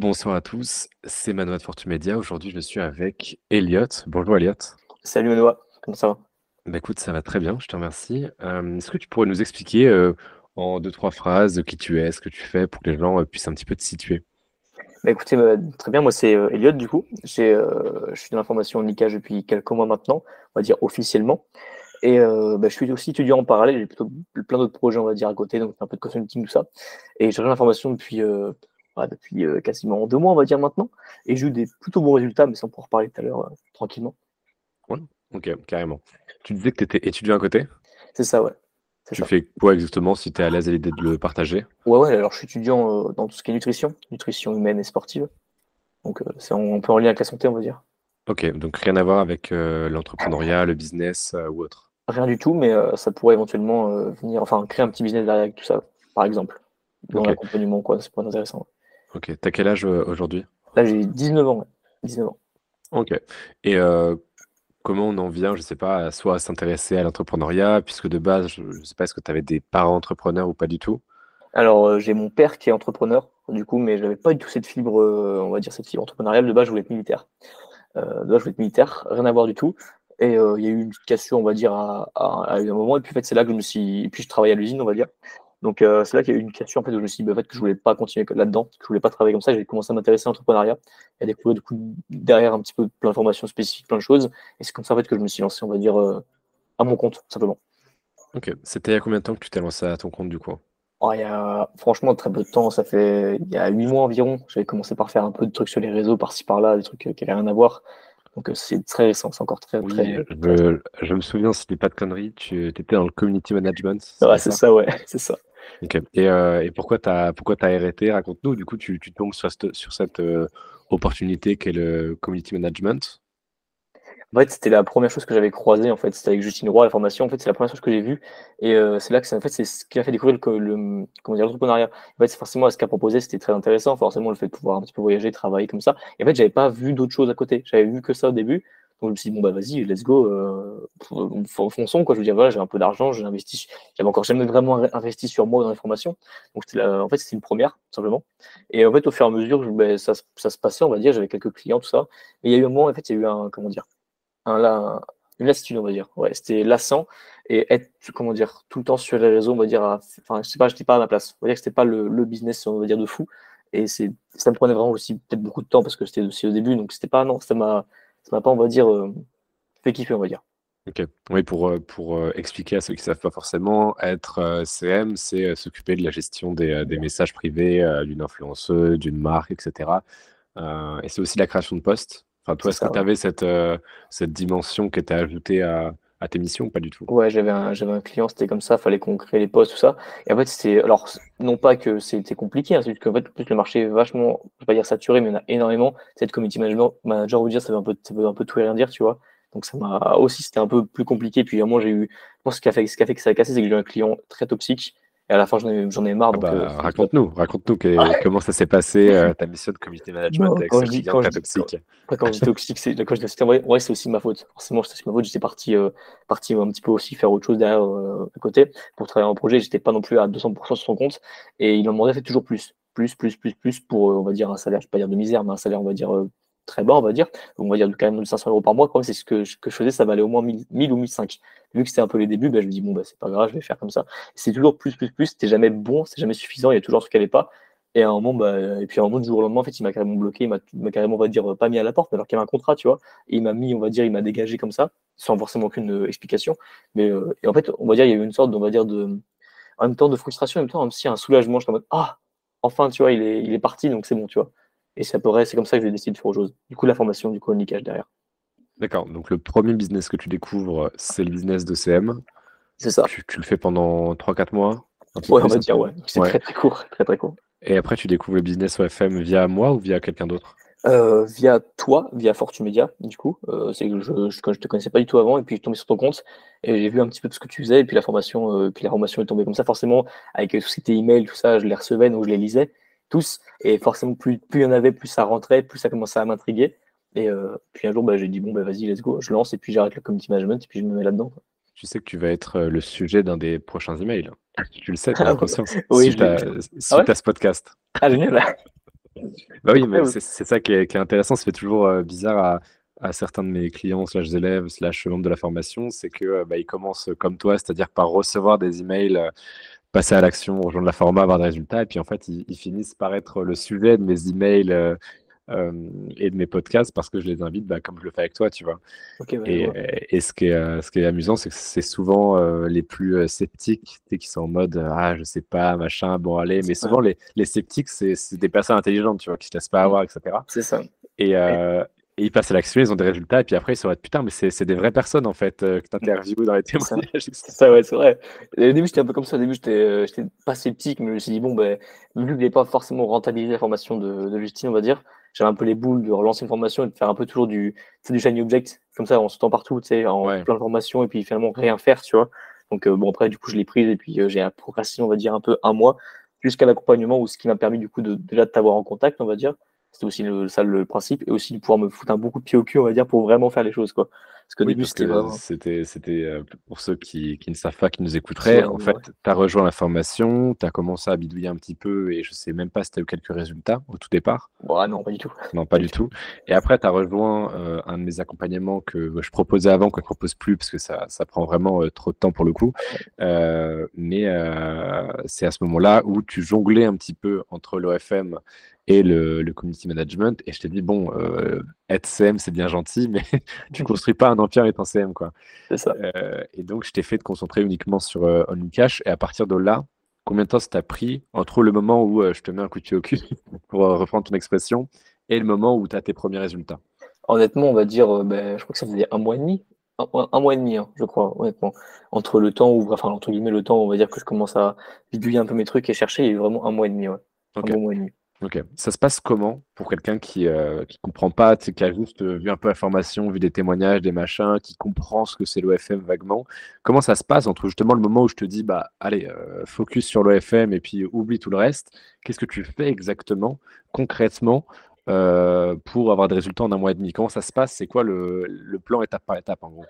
Bonsoir à tous, c'est Manoa de Fortune Media. Aujourd'hui, je suis avec Elliot. Bonjour Elliot. Salut Manoa, comment ça va? Bah écoute, ça va très bien, je te remercie. Euh, est-ce que tu pourrais nous expliquer euh, en deux, trois phrases qui tu es, ce que tu fais pour que les gens euh, puissent un petit peu te situer? Bah écoutez, bah, très bien, moi c'est Elliot du coup. J'ai, je suis dans l'information en liquage depuis quelques mois maintenant, on va dire officiellement. Et euh, bah, je suis aussi étudiant en parallèle, j'ai plutôt plein d'autres projets, on va dire, à côté, donc un peu de consulting, tout ça. Et j'ai l'information depuis, euh, ouais, depuis euh, quasiment deux mois, on va dire maintenant. Et j'ai eu des plutôt bons résultats, mais ça on pourra reparler tout à l'heure, euh, tranquillement. Ouais, ok, carrément. Tu disais que tu étais étudiant à côté? C'est ça, ouais. C'est Tu ça. fais quoi exactement si tu es à l'aise à l'idée de le partager? Ouais, ouais, alors je suis étudiant euh, dans tout ce qui est nutrition, nutrition humaine et sportive. Donc euh, c'est un peu en lien avec la santé, on va dire. Ok, donc rien à voir avec euh, l'entrepreneuriat, le business ou autre? Rien du tout, mais ça pourrait éventuellement venir, enfin, créer un petit business derrière avec tout ça, par exemple, dans l'accompagnement, quoi, ça pourrait être intéressant. Ok. T'as quel âge euh, aujourd'hui? Là, j'ai 19 ans, ouais. 19 ans. Ok. Et euh, comment on en vient, je sais pas, soit à s'intéresser à l'entrepreneuriat, puisque de base, je, je sais pas, est-ce que tu avais des parents entrepreneurs ou pas du tout? Alors, euh, j'ai mon père qui est entrepreneur, du coup, mais j'avais pas du tout cette fibre, euh, on va dire, cette fibre entrepreneuriale. De base, je voulais être militaire. De base, je voulais être militaire, rien à voir du tout. Et il y a eu une cassure, on va dire, à, à- à un moment. Et puis, en fait, c'est là que je me suis. Et puis, je travaillais à l'usine, on va dire. Donc, euh, c'est là qu'il y a eu une cassure, en fait, où je me suis dit, bah, en fait, que je voulais pas continuer là-dedans, que je voulais pas travailler comme ça. J'ai commencé à m'intéresser à l'entrepreneuriat et à découvrir, du coup, derrière un petit peu plein d'informations spécifiques, plein de choses. Et c'est comme ça, en fait, que je me suis lancé, on va dire, euh, à mon compte, simplement. Ok. C'était il y a combien de temps que tu t'es lancé à ton compte du coup? Oh, il y a franchement très peu de temps, ça fait il y a huit mois environ. J'avais commencé par faire un peu de trucs sur les réseaux par-ci par-là, des trucs euh, qui n'avaient rien à voir. Donc c'est très récent, c'est encore très Oui, très. je, je me souviens, si dis pas de conneries, tu étais dans le community management, Ouais, c'est ça, ouais, c'est ça. Euh, et pourquoi pourquoi t'as arrêté? Raconte-nous. Du coup, tu, tu tombes sur cette, euh, opportunité qu'est le community management. En fait, c'était la première chose que j'avais croisée, en fait, c'était avec Justine Roy, la formation. En fait, c'est la première chose que j'ai vue. Et euh, c'est là que en fait, c'est ce qui a fait découvrir le, co- le comment dire, l'entrepreneuriat. En fait, forcément ce qu'a proposé, c'était très intéressant. Forcément, le fait de pouvoir un petit peu voyager, travailler comme ça. Et en fait, j'avais pas vu d'autres choses à côté. J'avais vu que ça au début. Donc, je me suis dit, bon, bah, vas-y, let's go, euh, fon- fonçons, quoi. Je veux dire, voilà, j'ai un peu d'argent, j'ai j'avais encore jamais vraiment in- investi sur moi dans les formations. Donc, la- en fait, c'était une première, tout simplement. Et en fait, au fur et à mesure, ben, ça, se- passait, on va dire, j'avais quelques clients, tout ça. Mais il y a eu un moment, en fait, il y a eu un, comment dire, une lassitude, on va dire. Ouais, c'était lassant et être, comment dire, tout le temps sur les réseaux, on va dire, enfin, je sais pas, je n'étais pas à ma place. On va dire que c'était pas le, le business, on va dire, de fou. Et ça me prenait vraiment aussi peut-être beaucoup de temps parce que c'était aussi au début, donc c'était pas, non, ça m'a, ça m'a pas, on va dire, euh, fait kiffer, on va dire. Ok. Oui, pour, euh, pour euh, expliquer à ceux qui ne savent pas forcément, être CM, c'est s'occuper de la gestion des, des messages privés d'une influenceuse, d'une marque, etc. Euh, et c'est aussi la création de postes. Enfin, toi, est-ce que tu ouais. avais cette, cette dimension qui était ajoutée à, à tes missions ou pas du tout? Ouais, j'avais un, j'avais un client, c'était comme ça, fallait qu'on crée les posts, tout ça. Et en fait, c'était, alors, non pas que c'était compliqué, hein, c'est juste qu'en fait, le marché est vachement, je vais pas dire saturé, mais il y en a énormément. Cette community manager, manager, vous dire, ça veut un peu, ça veut un peu tout et rien dire, tu vois. Donc, ça m'a aussi, c'était un peu plus compliqué. Puis, moment, j'ai eu, ce qui a fait, ce qui a fait que ça a cassé, c'est que j'ai eu un client très toxique. Et à la fin, j'en ai, j'en ai marre. Ah Donc, euh, bah, raconte-nous, raconte-nous que- comment ça s'est passé, euh, ta mission de community management non, avec quand ce je dis, client très quand, toxique. après, quand je dis toxique, c'est, quand je dis, ouais, ouais, c'est aussi ma faute. Forcément, c'est aussi ma faute. J'étais parti, euh, parti un petit peu aussi faire autre chose derrière, euh, à côté pour travailler en projet. J'étais pas non plus à 200% sur son compte. Et il en demandait fait toujours plus. Plus, plus, plus, plus pour, euh, on va dire, un salaire, je vais pas dire de misère, mais un salaire, on va dire, euh, très bas, on va dire. On va dire quand même de 500 euros par mois. Quand même, c'est ce que, que je faisais, ça valait au moins 1000, 1000 ou 1005. Vu que c'était un peu les débuts, ben, je me dis, bon, bah, c'est pas grave, je vais faire comme ça. C'est toujours plus, plus, plus. C'était jamais bon, c'est jamais suffisant. Il y a toujours ce qu'elle n'est pas. Et à un moment, bah, et puis à un moment, du jour au lendemain, en fait, il m'a carrément bloqué, il m'a carrément, on va dire, pas mis à la porte, alors qu'il y avait un contrat, tu vois. Et il m'a mis, on va dire, il m'a dégagé comme ça, sans forcément aucune euh, explication. Mais, euh, et en fait, on va dire, il y a eu une sorte, on va dire, de, en même temps de frustration, en même temps, aussi un soulagement. J'étais en mode, ah, enfin, tu vois, il est, il est parti, donc c'est bon, tu vois. Et c'est à peu près, c'est comme ça que j'ai décidé de faire autre chose. Du coup, la formation, du coup, on cache derrière. D'accord, donc le premier business que tu découvres, c'est le business de CM. C'est ça. Tu, tu le fais pendant 3-4 mois, Ouais, on va dire, ouais. C'est Ouais. très, très court, très, très court. Et après, tu découvres le business OFM via moi ou via quelqu'un d'autre? Euh, via toi, via Fortune Media, du coup. Euh, c'est que je, je, je te connaissais pas du tout avant, et puis je suis tombé sur ton compte, et j'ai vu un petit peu ce que tu faisais, et puis la formation, euh, puis la formation est tombée comme ça, forcément, avec tout ce qui était email, tout ça, je les recevais, donc je les lisais, tous, et forcément, plus, plus il y en avait, plus ça rentrait, plus ça commençait à m'intriguer. Et euh, puis un jour, bah, j'ai dit, bon, bah, vas-y, let's go, je lance, et puis j'arrête le community management, et puis je me mets là-dedans. Tu sais que tu vas être euh, le sujet d'un des prochains emails. Tu le sais, tu as conscience. oui, Suite à, suite Ah ouais à ce podcast. Ah, génial! Bah oui, mais c'est ça qui est, intéressant. Ça fait toujours bizarre à, certains de mes clients, slash élèves, slash membres de la formation, c'est que bah, ils commencent comme toi, c'est-à-dire par recevoir des emails, passer à l'action, rejoindre la format, avoir des résultats, et puis en fait, ils, finissent par être le sujet de mes emails euh, et de mes podcasts parce que je les invite, bah, comme je le fais avec toi, tu vois. et, ce, qui est, euh, ce qui est amusant, c'est que c'est souvent euh, les plus sceptiques qui sont en mode Ah, je sais pas, machin, bon, allez. Mais souvent, les, les sceptiques, c'est des personnes intelligentes, tu vois, qui ne te laissent pas mmh. avoir, etc. C'est ça. Et, et ils passent à l'action, ils ont des résultats, et puis après, ils se disent putain, mais c'est des vraies personnes en fait que tu interviews dans les témoignages. C'est ça, ouais, c'est vrai. Au début, j'étais un peu comme ça. Au début, j'étais pas sceptique, mais je me suis dit, bon, ben, vu que je n'ai pas forcément rentabilisé la formation de, de Justine, on va dire, j'avais un peu les boules de relancer une formation et de faire un peu toujours du, du shiny object, comme ça, en sautant partout, tu sais, en plein de formations et puis finalement rien faire, tu vois. Donc, euh, bon, après, du coup, je l'ai prise et puis euh, j'ai procrastiné, on va dire, un peu un mois jusqu'à l'accompagnement ou ce qui m'a permis, du coup, de déjà de t'avoir en contact, on va dire. C'était aussi le, ça le principe et aussi de pouvoir me foutre un beaucoup de pied au cul, on va dire, pour vraiment faire les choses, quoi. Parce qu'au début, c'était C'était, euh, pour ceux qui, qui, ne savent pas, qui nous écouteraient, en fait, tu as rejoint la formation, tu as commencé à bidouiller un petit peu et je sais même pas si tu as eu quelques résultats au tout départ. Bon, non, pas du tout. Non, pas du tout. Et après, tu as rejoint euh, un de mes accompagnements que je proposais avant, que je ne propose plus parce que ça, ça prend vraiment euh, trop de temps pour le coup. mais c'est à ce moment-là où tu jonglais un petit peu entre l'OFM et le, le, community management. Et je t'ai dit, bon, euh, être CM, c'est bien gentil, mais tu construis pas un empire étant CM, quoi. C'est ça. Euh, et donc, je t'ai fait de concentrer uniquement sur euh, OnlyCash. Et à partir de là, combien de temps ça t'a pris entre le moment où je te mets un coup de pied au cul, pour reprendre ton expression, et le moment où tu as tes premiers résultats? Honnêtement, on va dire, ben, je crois que ça faisait un mois et demi. Un, mois et demi, hein, je crois, honnêtement. Entre le temps où, enfin, entre guillemets, le temps, on va dire que je commence à bidouiller un peu mes trucs et chercher, il y a eu vraiment un mois et demi, ouais. Un bon mois et demi. Ok. Ça se passe comment pour quelqu'un qui ne euh, comprend pas, qui a juste euh, vu un peu la formation, vu des témoignages, des machins, qui comprend ce que c'est l'OFM vaguement? Comment ça se passe entre justement le moment où je te dis, bah allez, euh, focus sur l'OFM et puis oublie tout le reste? Qu'est-ce que tu fais exactement, concrètement, pour avoir des résultats en un mois et demi? Comment ça se passe? C'est quoi le, le, plan étape par étape en gros?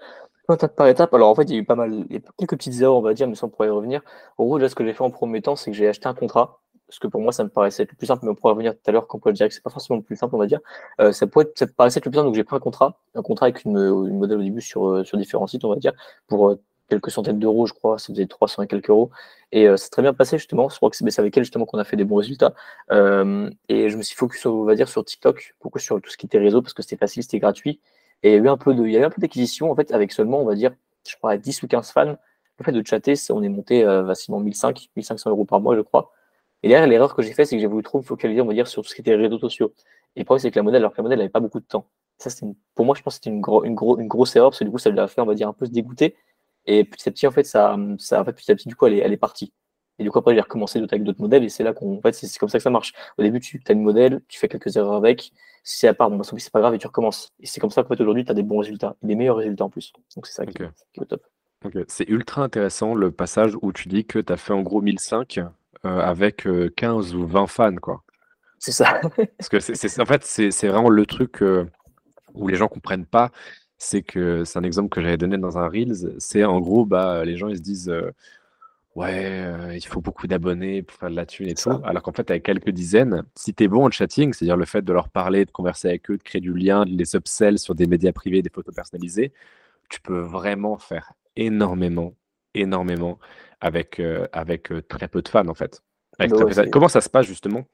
Étape par étape, alors en fait, il y a eu pas mal, il y a quelques petites erreurs, on va dire, mais sans pourrait y revenir. En gros, là, ce que j'ai fait en premier temps, c'est que j'ai acheté un contrat parce que pour moi, ça me paraissait être le plus simple, mais on pourra revenir tout à l'heure quand on peut dire que c'est pas forcément le plus simple, on va dire. Euh, ça, pourrait ça paraissait être le plus simple, donc j'ai pris un contrat, un contrat avec une, une, modèle au début sur, euh, sur différents sites, on va dire, pour euh, quelques centaines d'euros, je crois, ça faisait 300 et quelques euros. Et c'est très bien passé, justement. Je crois que c'est avec elle, justement, qu'on a fait des bons résultats. et je me suis focus, on va dire, sur TikTok, beaucoup sur tout ce qui était réseau, parce que c'était facile, c'était gratuit. Et il y a eu un peu d'acquisition, en fait, avec seulement, on va dire, je crois, 10 ou 15 fans. Le fait de chatter, on est monté facilement 1500, 1500 euros par mois, je crois. Et derrière, l'erreur que j'ai fait, c'est que j'ai voulu trop me focaliser, on va dire, sur tout ce qui était réseaux sociaux. Et le problème, c'est que la modèle, alors que la modèle n'avait pas beaucoup de temps. Ça, une, pour moi, je pense que c'était une, une, une, grosse erreur, parce que du coup, ça lui a fait, on va dire, un peu se dégoûter. Et petit à petit, en fait, ça, ça en fait, petit à petit, du coup, elle est, elle est partie. Et du coup, après, j'ai recommencé avec d'autres modèles, et c'est là qu'on, en fait, c'est comme ça que ça marche. Au début, tu as une modèle, tu fais quelques erreurs avec. Si c'est à part, bon, bah, c'est pas grave, et tu recommences. Et c'est comme ça qu'en fait, aujourd'hui, tu as des bons résultats, et des meilleurs résultats en plus. Donc, c'est ça qui, est au top. C'est ultra intéressant le passage où tu dis que tu as fait en gros 1005 euh, avec 15 euh, ou 20 fans, quoi. C'est ça. Parce que c'est, en fait, c'est, vraiment le truc euh, où les gens comprennent pas. C'est que c'est un exemple que j'avais donné dans un Reels. C'est en gros, bah, les gens ils se disent Ouais, il faut beaucoup d'abonnés pour faire de la thune et tout. Alors qu'en fait, avec quelques dizaines, si tu es bon en chatting, c'est-à-dire le fait de leur parler, de converser avec eux, de créer du lien, de les upsell sur des médias privés, des photos personnalisées, tu peux vraiment faire énormément, énormément avec, euh, avec euh, très peu de fans en fait. Bah Comment ça se passe justement?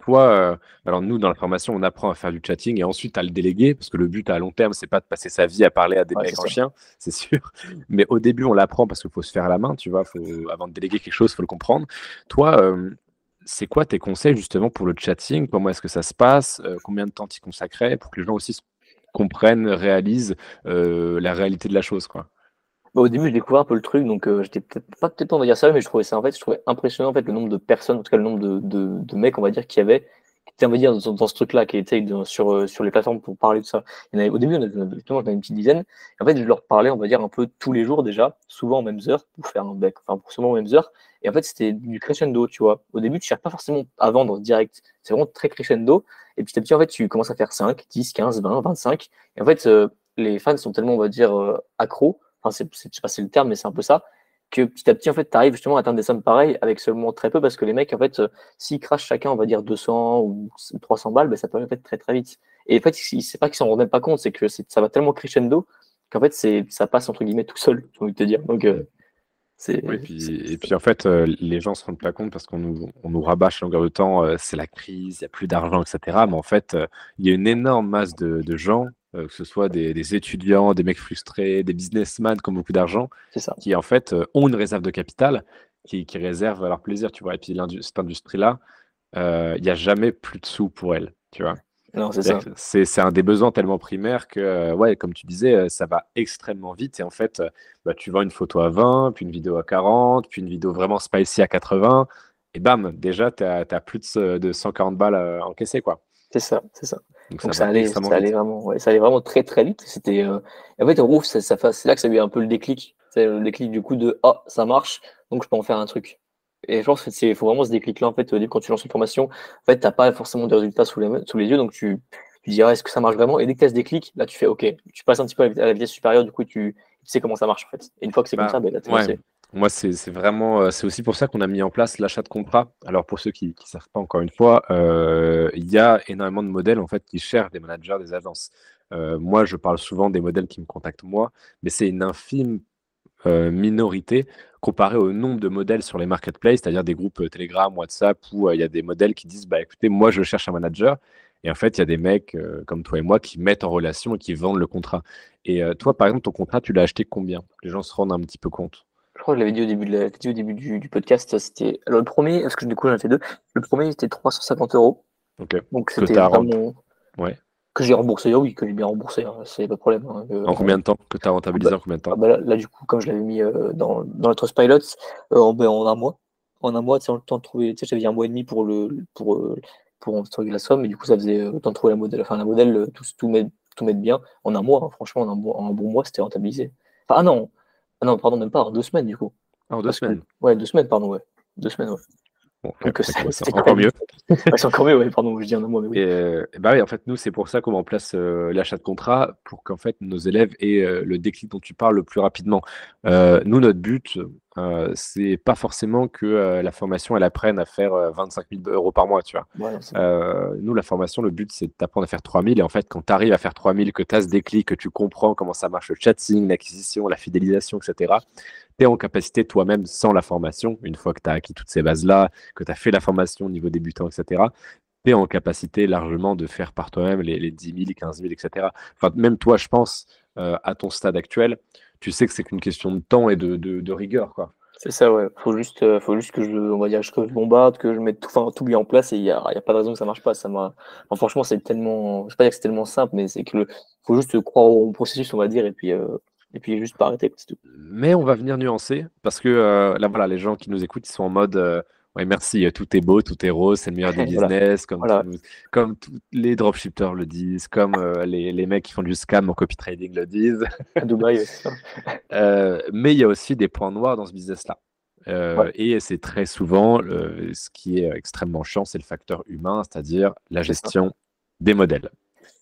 Toi, euh, alors nous, dans la formation, on apprend à faire du chatting et ensuite à le déléguer, parce que le but à long terme, c'est pas de passer sa vie à parler à des mecs en chien, c'est sûr. Mais au début, on l'apprend parce qu'il faut se faire à la main, tu vois. Faut, avant de déléguer quelque chose, il faut le comprendre. Toi, c'est quoi tes conseils justement pour le chatting? Comment est-ce que ça se passe? Combien de temps tu consacrais pour que les gens aussi comprennent, réalisent la réalité de la chose, quoi? Au début, je découvrais un peu le truc, donc euh, j'étais peut-être pas peut-être on va dire ça, mais je trouvais ça en fait, je trouvais impressionnant en fait le nombre de personnes, en tout cas le nombre de, de, de mecs, on va dire, qui avaient, qui étaient, on va dire, dans, ce truc-là, qui étaient sur, euh, sur les plateformes pour parler de ça. Il y en avait, au début, on avait, justement, j'en une petite dizaine. Et en fait, je leur parlais, on va dire, un peu tous les jours déjà, souvent aux mêmes heures, pour faire un bec, enfin, pour souvent aux mêmes heures. Et en fait, c'était du crescendo, tu vois. Au début, tu cherches pas forcément à vendre direct. C'est vraiment très crescendo. Et petit à petit, en fait, tu commences à faire 5, 10, 15, 20, 25. Et en fait, euh, les fans sont tellement, on va dire, accros c'est pas le terme, mais c'est un peu ça. que petit à petit, en fait, tu arrives justement à atteindre des sommes pareilles avec seulement très peu parce que les mecs, en fait, s'ils crachent chacun, on va dire 200 ou 300 balles, ben, ça peut en fait très très vite. Et en fait, c'est pas qu'ils s'en rendent même pas compte, c'est que ça va tellement crescendo qu'en fait, ça passe entre guillemets tout seul, j'ai envie de te dire. Donc, oui, et puis en fait, euh, les gens se rendent pas compte parce qu'on nous, on nous rabâche à longueur de temps, euh, c'est la crise, il n'y a plus d'argent, etc. Mais en fait, euh, il y a une énorme masse de, de gens, que ce soit des, des, étudiants, des mecs frustrés, des businessmen qui ont beaucoup d'argent, qui en fait ont une réserve de capital qui, qui réserve à leur plaisir, tu vois. Et puis cette industrie-là, il n'y a jamais plus de sous pour elle, tu vois c'est un des besoins tellement primaires que, euh, ouais, comme tu disais, euh, ça va extrêmement vite. Et en fait, euh, bah, tu vends une photo à 20, puis une vidéo à 40, puis une vidéo vraiment spicy à 80. Et bam, déjà, tu as, plus de, 140 balles encaissées. quoi. C'est ça, c'est ça. Donc, ça, allait, ça, allait, vraiment, ça allait vraiment très très vite. C'était, En fait, gros, ça, c'est là que ça a eu un peu le déclic. C'est le déclic du coup de Ah, ça marche, donc je peux en faire un truc. Et je pense qu'il faut vraiment ce déclic-là, en fait, au début, quand tu lances une formation, en fait, tu n'as pas forcément de résultats sous les, sous les yeux, donc tu, tu diras, est-ce que ça marche vraiment? Et dès que tu as ce déclic, là, tu fais, OK, tu passes un petit peu à la vitesse supérieure, du coup, tu, sais comment ça marche, en fait. Et une fois que c'est comme bah, ça, ben, là, tu Moi, c'est vraiment, euh, c'est aussi pour ça qu'on a mis en place l'achat de contrat. Alors, pour ceux qui ne savent pas, encore une fois, euh, il y a énormément de modèles, en fait, qui cherchent des managers, des agences. Euh, moi, je parle souvent des modèles qui me contactent moi, mais c'est une infime minorité comparé au nombre de modèles sur les marketplaces, c'est-à-dire des groupes Telegram, WhatsApp, où il y a des modèles qui disent bah, écoutez, moi je cherche un manager. Et en fait, il y a des mecs comme toi et moi qui mettent en relation et qui vendent le contrat. Et toi, par exemple, ton contrat, tu l'as acheté combien? Les gens se rendent un petit peu compte. Je crois que je l'avais dit au début, de la, au début du, podcast. C'était alors le premier, parce que du coup j'en ai fait deux. Le premier c'était 350 euros. Donc c'était vraiment. Ouais que j'ai remboursé, oui, que j'ai bien remboursé, hein, c'est pas de problème. Hein, en combien de temps Que tu as rentabilisé en combien de temps ah bah là, du coup, comme je l'avais mis euh, dans, dans notre pilot, euh, en, ben, en, un mois. En un mois, tu le temps de trouver, tu sais, j'avais un mois et demi pour le pour, euh, pour trouver la somme, et du coup, ça faisait temps de trouver la modèle, enfin la modèle, tout, tout, mettre, tout mettre bien. En un mois, hein, franchement, en un, en un, bon mois, c'était rentabilisé. Enfin, ah non, ah non, pardon, même pas, en deux semaines, du coup. Ah, en deux semaines Ouais, deux semaines, pardon, ouais. Deux semaines, ouais. Donc, c'est encore mieux. c'est encore mieux, oui, pardon, je dis un mot, mais oui. Et, bah oui, en fait, nous, c'est pour ça qu'on met en place euh, l'achat de contrat, pour qu'en fait, nos élèves aient euh, le déclic dont tu parles le plus rapidement. Euh, nous, notre but, c'est pas forcément que la formation, elle apprenne à faire 25 000 euros par mois, tu vois. nous, la formation, le but, c'est d'apprendre à faire 3 000. Et en fait, quand tu arrives à faire 3 000, que tu as ce déclic, que tu comprends comment ça marche le chatting, l'acquisition, la fidélisation, etc., tu es en capacité toi-même, sans la formation, une fois que tu as acquis toutes ces bases-là, que tu as fait la formation au niveau débutant, etc., tu es en capacité largement de faire par toi-même les, les 10 000, 15 000, etc. Enfin, même toi, je pense, euh, à ton stade actuel, tu sais que c'est qu'une question de temps et de, de, rigueur. quoi. C'est ça, ouais. Faut juste, euh, faut juste que je, on va dire, je bombarde, que je mette tout, enfin, tout bien en place et il n'y a, y a, pas de raison que ça marche pas. Ça m'a, franchement, c'est tellement, je vais pas dire que c'est tellement simple, mais c'est que le, faut juste croire au processus, on va dire, et puis, euh, et puis juste pas arrêter. Tout. Mais on va venir nuancer parce que euh, là, voilà, les gens qui nous écoutent, ils sont en mode euh, ouais, merci, tout est beau, tout est rose, c'est le meilleur des business, comme, comme tous les dropshippers le disent, comme euh, les, les, mecs qui font du scam en copy trading le disent. À Dubaï, mais il y a aussi des points noirs dans ce business-là. Et c'est très souvent ce qui est extrêmement chiant, c'est le facteur humain, c'est-à-dire la gestion des modèles.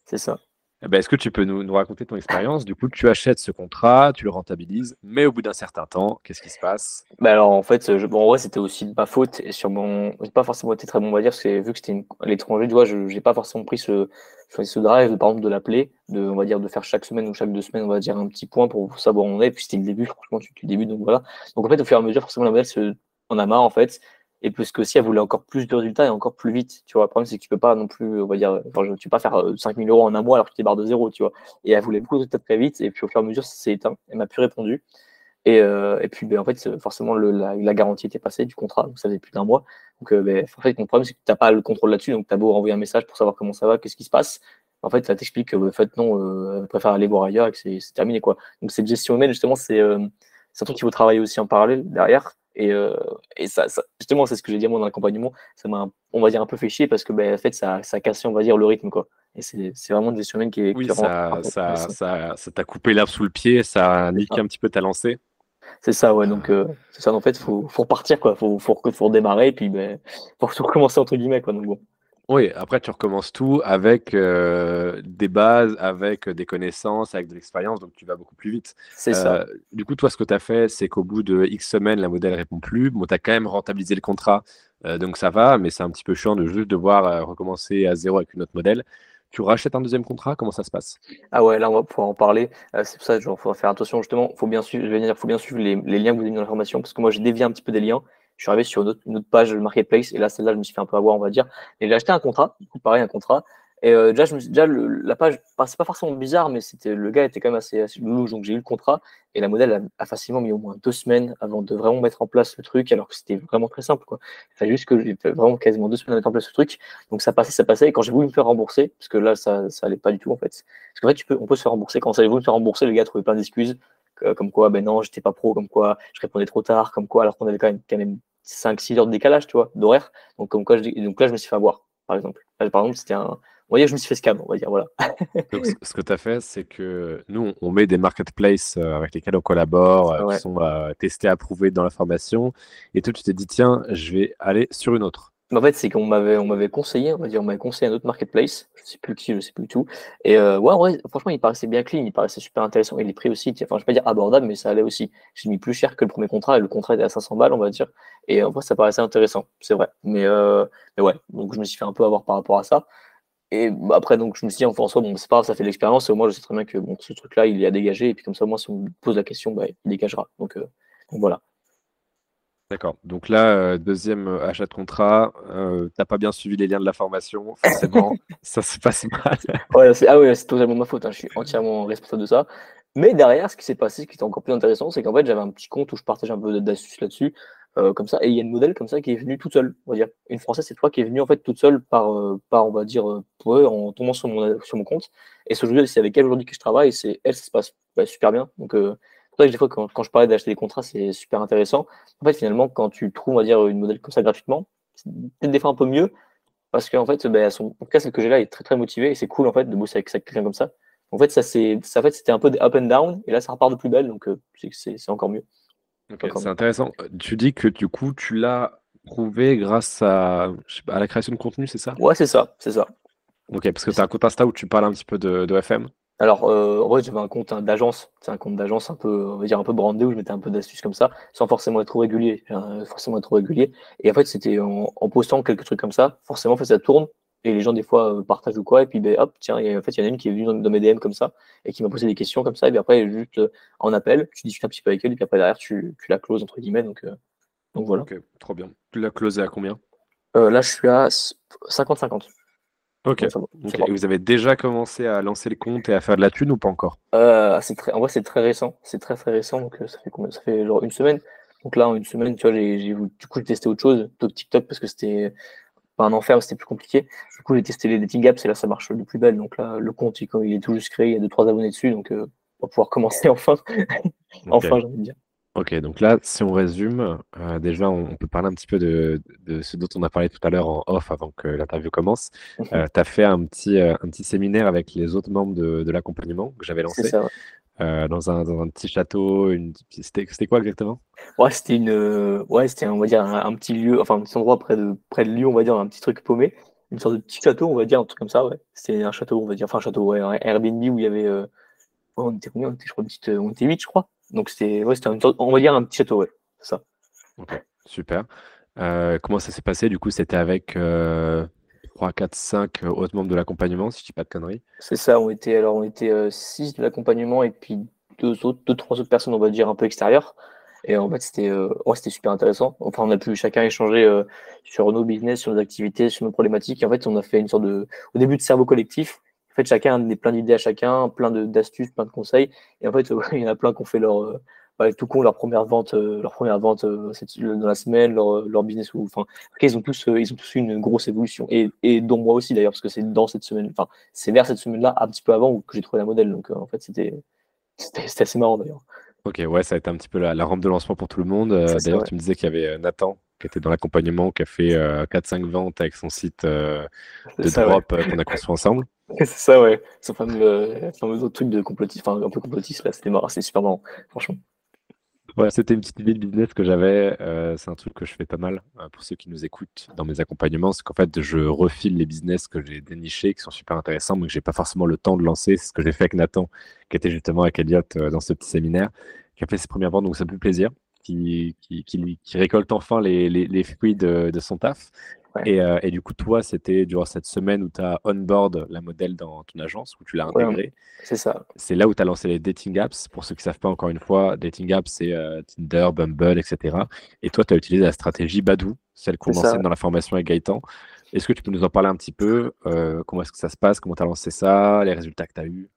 C'est ça. Eh ben, est-ce que tu peux nous, raconter ton expérience? Du coup, tu achètes ce contrat, tu le rentabilises, mais au bout d'un certain temps, qu'est-ce qui se passe? Bah Alors, en fait, bon, en c'était aussi de ma faute et sur mon. pas forcément été très bon, on va dire, vu que c'était à l'étranger, tu vois, je n'ai pas forcément pris ce, ce drive, par exemple, de l'appeler, de, on va dire, de faire chaque semaine ou chaque deux semaines, on va dire, un petit point pour savoir où on est. Puis c'était le début, franchement, tu, débutes, donc voilà. Donc, en fait, au fur et à mesure, forcément, la modèle on a marre, en fait et plus que si elle voulait encore plus de résultats et encore plus vite, tu vois. Le problème, c'est que tu peux pas non plus, on va dire, enfin, tu peux pas faire 5000 euh, euros en un mois alors que tu débarres de zéro, tu vois. Et elle voulait beaucoup de résultats très vite, et puis au fur et à mesure, ça s'est éteint. Elle m'a plus répondu. Et, euh, puis, ben, en fait, forcément, la, garantie était passée du contrat, donc ça faisait plus d'un mois. Donc, euh, ben, en fait, mon problème, c'est que tu n'as pas le contrôle là-dessus, donc tu as beau envoyer un message pour savoir comment ça va, qu'est-ce qui se passe. En fait, ça t'explique que, ben, en fait, non, préfère aller voir ailleurs et que c'est terminé, quoi. Donc, cette gestion humaine, justement, c'est un truc qu'il faut travailler aussi en parallèle derrière. Et, euh, et ça, justement, c'est ce que j'ai dit moi dans l'accompagnement. Ça m'a, on va dire, un peu fait chier parce que, ben, en fait, ça, ça a cassé, on va dire, le rythme, quoi. Et c'est, vraiment des semaines qui est. Oui, ça, ça, ça, ça, t'a coupé l'herbe sous le pied, ça a niqué un petit peu ta lancée. C'est ça, ouais. Donc, euh, c'est ça. En fait, faut, faut repartir, quoi. Faut, faut, faut redémarrer, et puis, ben, faut recommencer entre guillemets, quoi. Donc bon. Oui, après tu recommences tout avec euh, des bases, avec des connaissances, avec de l'expérience, donc tu vas beaucoup plus vite. C'est ça. Euh, du coup, toi, ce que tu as fait, c'est qu'au bout de X semaines, la modèle répond plus. Bon, tu as quand même rentabilisé le contrat, euh, donc ça va, mais c'est un petit peu chiant de juste devoir recommencer à zéro avec une autre modèle. Tu rachètes un deuxième contrat, comment ça se passe? Ah ouais, là on va pouvoir en parler. c'est pour ça qu'il faut faire attention justement. Faut bien suivre, je vais dire, faut bien suivre les, les liens que vous mis dans l'information, parce que moi j'ai dévié un petit peu des liens je suis arrivé sur une autre, une autre page marketplace et là celle-là je me suis fait un peu avoir on va dire. Et j'ai acheté un contrat du coup pareil un contrat. Et euh, déjà la page c'est pas forcément bizarre mais le gars était quand même assez, assez louche donc j'ai eu le contrat et la modèle a, facilement mis au moins deux semaines avant de vraiment mettre en place le truc alors que c'était vraiment très simple quoi. Il fallait juste que j'ai vraiment quasiment deux semaines à mettre en place le truc. Donc ça passait ça passait. Et quand j'ai voulu me faire rembourser parce que là ça ça allait pas du tout en fait. Parce qu'en fait tu peux on peut se faire rembourser. Quand ça voulu me faire rembourser le gars trouvait plein d'excuses comme quoi ben non j'étais pas pro comme quoi je répondais trop tard comme quoi alors qu'on avait quand même quand même 5-6 heures de décalage, tu vois, d'horaire. Donc, comme quoi, je, donc là, je me suis fait avoir, par exemple. par exemple, c'était un. On va dire que je me suis fait scam, on va dire, voilà. donc, ce que tu as fait, c'est que nous, on met des marketplaces euh, avec lesquels on collabore, euh, qui sont euh, testés, approuvés dans la formation. Et toi, tu t'es dit, tiens, je vais aller sur une autre en fait, c'est qu'on m'avait, on m'avait conseillé, on va dire, on m'avait conseillé un autre marketplace, je sais plus qui, je sais plus tout. Et euh, ouais, franchement, il paraissait bien clean, il paraissait super intéressant. Et les prix aussi, enfin, je vais pas dire abordable, mais ça allait aussi. J'ai mis plus cher que le premier contrat, et le contrat était à 500 balles, on va dire. Et en vrai, ça paraissait intéressant, c'est vrai. Mais, euh, mais ouais, donc je me suis fait un peu avoir par rapport à ça. Et bah, après, donc, je me suis dit, en François, bon, c'est pas grave, ça fait l'expérience, et au moins, je sais très bien que bon, ce truc-là, il est à dégager, et puis comme ça, moi, si on me pose la question, bah, il dégagera. Donc, euh, donc voilà. D'accord. Donc là, euh, deuxième euh, achat de contrat, euh, t'as pas bien suivi les liens de la formation, forcément, ça se passe mal. ah ouais, c'est totalement ma faute, hein, je suis entièrement responsable de ça. Mais derrière, ce qui s'est passé, ce qui était encore plus intéressant, c'est qu'en fait, j'avais un petit compte où je partage un peu d'astuces là-dessus, comme ça, et il y a une modèle comme ça qui est venue toute seule, on va dire. Une française, c'est toi qui est venue en fait toute seule par, par on va dire, en tombant sur mon, sur mon compte. Et ce jeu, c'est avec elle aujourd'hui que je travaille, et c'est elle, ça se passe bah, super bien. Donc pour ça que des fois, quand, je parlais d'acheter des contrats, c'est super intéressant. En fait, finalement, quand tu trouves, on va dire, une modèle comme ça gratuitement, c'est peut-être des fois un peu mieux. Parce qu'en fait, ben, son, en tout cas, celle que j'ai là est très très motivée et c'est cool en fait de bosser avec, quelqu'un comme ça. En fait, ça c'est, ça, en fait, c'était un peu des up and down et là, ça repart de plus belle, donc euh, c'est encore mieux. c'est intéressant. Tu dis que du coup, tu l'as trouvé grâce à, à la création de contenu, c'est ça? Ouais, c'est ça, c'est ça. Ok, parce que tu as un compte Insta où tu parles un petit peu de, de FM alors, euh, en vrai, j'avais un compte d'agence, c'est un compte d'agence un peu, on va dire un peu brandé où je mettais un peu d'astuces comme ça, sans forcément être trop régulier, euh, forcément être trop régulier. Et en fait, c'était en, postant quelques trucs comme ça, forcément, en fait, ça tourne et les gens des fois euh, partagent ou quoi, et puis ben, hop, tiens, en fait, il y en a une qui est venue dans, mes DM comme ça et qui m'a posé des questions comme ça, et puis après, juste en appel, tu discutes un petit peu avec elle, et puis après derrière, tu, tu la closes entre guillemets, donc, donc voilà. Ok, trop bien. Tu l'as closé à combien? Là, je suis à 50-50. Ok. Et vous avez déjà commencé à lancer le compte et à faire de la thune ou pas encore? Euh, c'est très, En vrai, c'est très récent. C'est très très récent. Donc euh, ça fait combien Ça fait genre une semaine. Donc là, en une semaine, tu vois, j'ai, du coup, j'ai testé autre chose, TikTok, parce que c'était pas un enfer, c'était plus compliqué. Du coup, j'ai testé les dating apps et là, ça marche de plus belle. Donc là, le compte, il, il est tout juste créé, il y a deux trois abonnés dessus, donc euh, on va pouvoir commencer enfin. enfin, j'ai envie de dire. Ok, donc là, si on résume, euh, déjà, on, peut parler un petit peu de, ce dont on a parlé tout à l'heure en off avant que l'interview commence. Euh, tu as fait un petit, euh, un petit séminaire avec les autres membres de, l'accompagnement que j'avais lancé dans, un, petit château. Une... C'était quoi exactement? Ouais, c'était une, ouais, c'était on va dire un, petit lieu, enfin un petit endroit près de près de Lyon, on va dire un petit truc paumé, une sorte de petit château, on va dire un truc comme ça. Ouais, c'était un château, on va dire, enfin un château, ouais, un Airbnb où il y avait, on était combien? On était, je crois, petite, on était 8, je crois. Donc c'était ouais, on va dire un petit château, ouais, ça. Ok, super. Euh, comment ça s'est passé? Du coup, c'était avec euh, 3, 4, 5 autres membres de l'accompagnement, si je dis pas de conneries? C'est ça, on était alors on était 6 euh, de l'accompagnement et puis deux autres, deux, trois autres personnes, on va dire un peu extérieures. Et en fait, c'était euh, ouais, c'était super intéressant. Enfin, on a pu chacun échanger sur nos business, sur nos activités, sur nos problématiques. en fait, on a fait une sorte de, au début de cerveau collectif, en fait, chacun a des plein d'idées à chacun, plein d'astuces, plein de conseils. Et en fait, il y en a plein qui ont fait leur, euh, bah, tout con, leur première vente, euh, leur première vente euh, dans la semaine, leur, leur business. Enfin, ils ont tous, ils ont tous eu une grosse évolution. Et, et dont moi aussi d'ailleurs, parce que c'est dans cette semaine, enfin, c'est vers cette semaine-là, un petit peu avant, que j'ai trouvé la modèle. Donc, en fait, c'était, c'était assez marrant d'ailleurs. Ok, ouais, ça a été un petit peu la, rampe de lancement pour tout le monde. d'ailleurs, tu me disais qu'il y avait Nathan qui était dans l'accompagnement, qui a fait 4-5 ventes avec son site de drop qu'on a construit ensemble. C'est ça, ouais. Ce fameux, fameux autre truc de complotiste, enfin un peu complotiste, là, c'était marrant, c'était super marrant, franchement. Ouais, c'était une petite idée de business que j'avais. Euh, c'est un truc que je fais pas mal euh, pour ceux qui nous écoutent dans mes accompagnements. C'est qu'en fait, je refile les business que j'ai dénichés, qui sont super intéressants, mais que j'ai pas forcément le temps de lancer. C'est ce que j'ai fait avec Nathan, qui était justement avec Elliot euh, dans ce petit séminaire, qui a fait ses premières ventes. Donc, ça me fait plaisir, qui, qui, qui, qui récolte enfin les, les, les fruits de, de, son taf. Et, euh, et, du coup, toi, c'était durant cette semaine où tu as on-board la modèle dans ton agence, où tu l'as intégrée. c'est ça. C'est là où tu as lancé les dating apps. Pour ceux qui ne savent pas, encore une fois, dating apps, c'est euh, Tinder, Bumble, etc. Et toi, tu as utilisé la stratégie Badou, celle qu'on enseigne dans la formation avec Gaëtan. Est-ce que tu peux nous en parler un petit peu euh, Comment est-ce que ça se passe Comment tu as lancé ça Les résultats que tu as eus?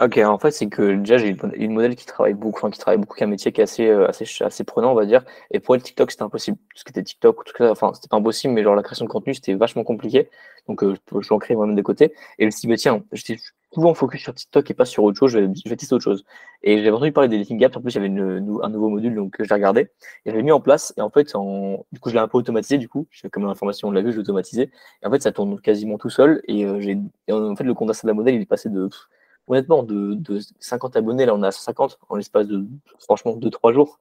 Ok, en fait, c'est que déjà, j'ai une, modèle qui travaille beaucoup, enfin, qui travaille beaucoup, qui a un métier qui est assez, euh, assez, assez prenant, on va dire. Et pour elle, TikTok, c'était impossible. Tout ce qui était TikTok, tout ça, enfin, c'était pas impossible, mais genre la création de contenu, c'était vachement compliqué. Donc, euh, je vais en créer moi-même de côté. Et je me suis dit, tiens, j'étais souvent focus sur TikTok et pas sur autre chose, je vais, je vais tester autre chose. Et j'avais entendu parler des dating apps, en plus, il y avait une, un nouveau module, donc je l'ai regardé. Et j'avais mis en place, et en fait, en, du coup, je l'ai un peu automatisé, du coup, comme l'information, on l'a vu, je l'ai automatisé. Et en fait, ça tourne quasiment tout seul. Et, euh, en fait, le condensé de la modèle, il est passé de honnêtement, de, 50 abonnés, là, on a 150 en l'espace de, franchement, 2-3 jours.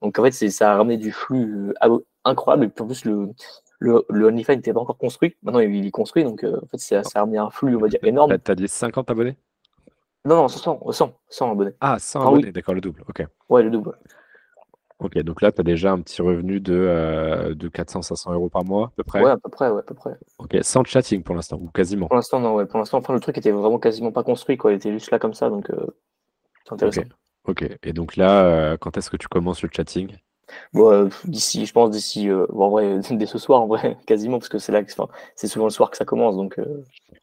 Donc, en fait, ça a ramené du flux euh, incroyable. Et puis, en plus, le, le, le OnlyFans n'était pas encore construit. Maintenant, il est construit. Donc, euh, en fait, ça, a ramené un flux, on va dire, énorme. Tu as dit 50 abonnés? Non, non, 100, 100, 100 abonnés. Ah, 100 abonnés, d'accord, le double. OK. Ouais, le double. Ok, donc là, tu as déjà un petit revenu de, euh, de 400-500 euros par mois, à peu près? Ouais, à peu près, ouais, à peu près. Ok, sans chatting pour l'instant, ou quasiment? Pour l'instant, non, ouais. Pour l'instant, enfin, le truc était vraiment quasiment pas construit, quoi. Il était juste là comme ça, donc euh, c'est intéressant. Ok, et donc là, euh, quand est-ce que tu commences le chatting? Bon, d'ici, je pense d'ici, bon, en vrai, dès ce soir, en vrai, quasiment, parce que c'est là que, c'est souvent le soir que ça commence, donc.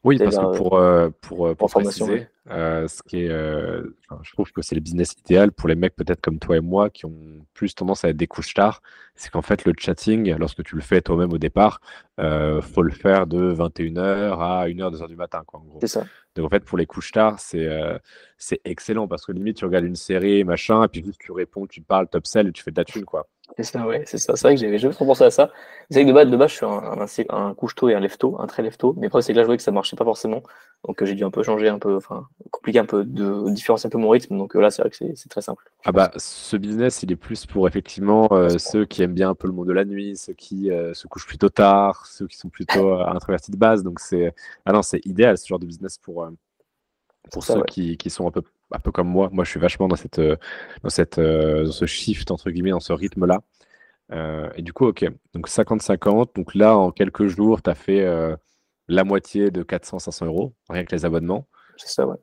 Oui, parce que pour, pour, pour, préciser, ce qui est, je trouve que c'est le business idéal pour les mecs peut-être comme toi et moi qui ont plus tendance à être des couches tard, c'est qu'en fait le chatting, lorsque tu le fais toi-même au départ, euh, faut le faire de 21h à 1h, 2h du matin. Quoi, en gros. C'est ça. Donc en fait pour les couches tard, c'est c'est excellent parce que limite tu regardes une série, machin, et puis juste tu réponds, tu parles, top sell et tu fais de la thune. quoi. C'est ça, ouais, c'est ça. C'est vrai que j'avais jamais trop pensé à ça. C'est que de base, de base, je suis un, un, couche-tôt et un lève-tôt, un très lève-tôt. Mais après, c'est que là, je voyais que ça marchait pas forcément. Donc, euh, j'ai dû un peu changer, un peu, enfin, compliquer un peu, de différencier un peu mon rythme. Donc euh, là, c'est vrai que c'est très simple. Ah bah, ce business, il est plus pour effectivement euh, ceux qui aiment bien un peu le monde de la nuit, ceux qui se couchent plutôt tard, ceux qui sont plutôt introvertis de base. Donc, c'est, ah non, c'est idéal ce genre de business pour, pour ceux qui, qui, sont un peu, un peu comme moi. Moi, je suis vachement dans cette, dans cette, dans ce shift entre guillemets, dans ce rythme-là. Euh, et du coup, ok, donc 50-50. Donc là, en quelques jours, tu as fait euh, la moitié de 400-500 euros, rien que les abonnements. C'est ça, ouais.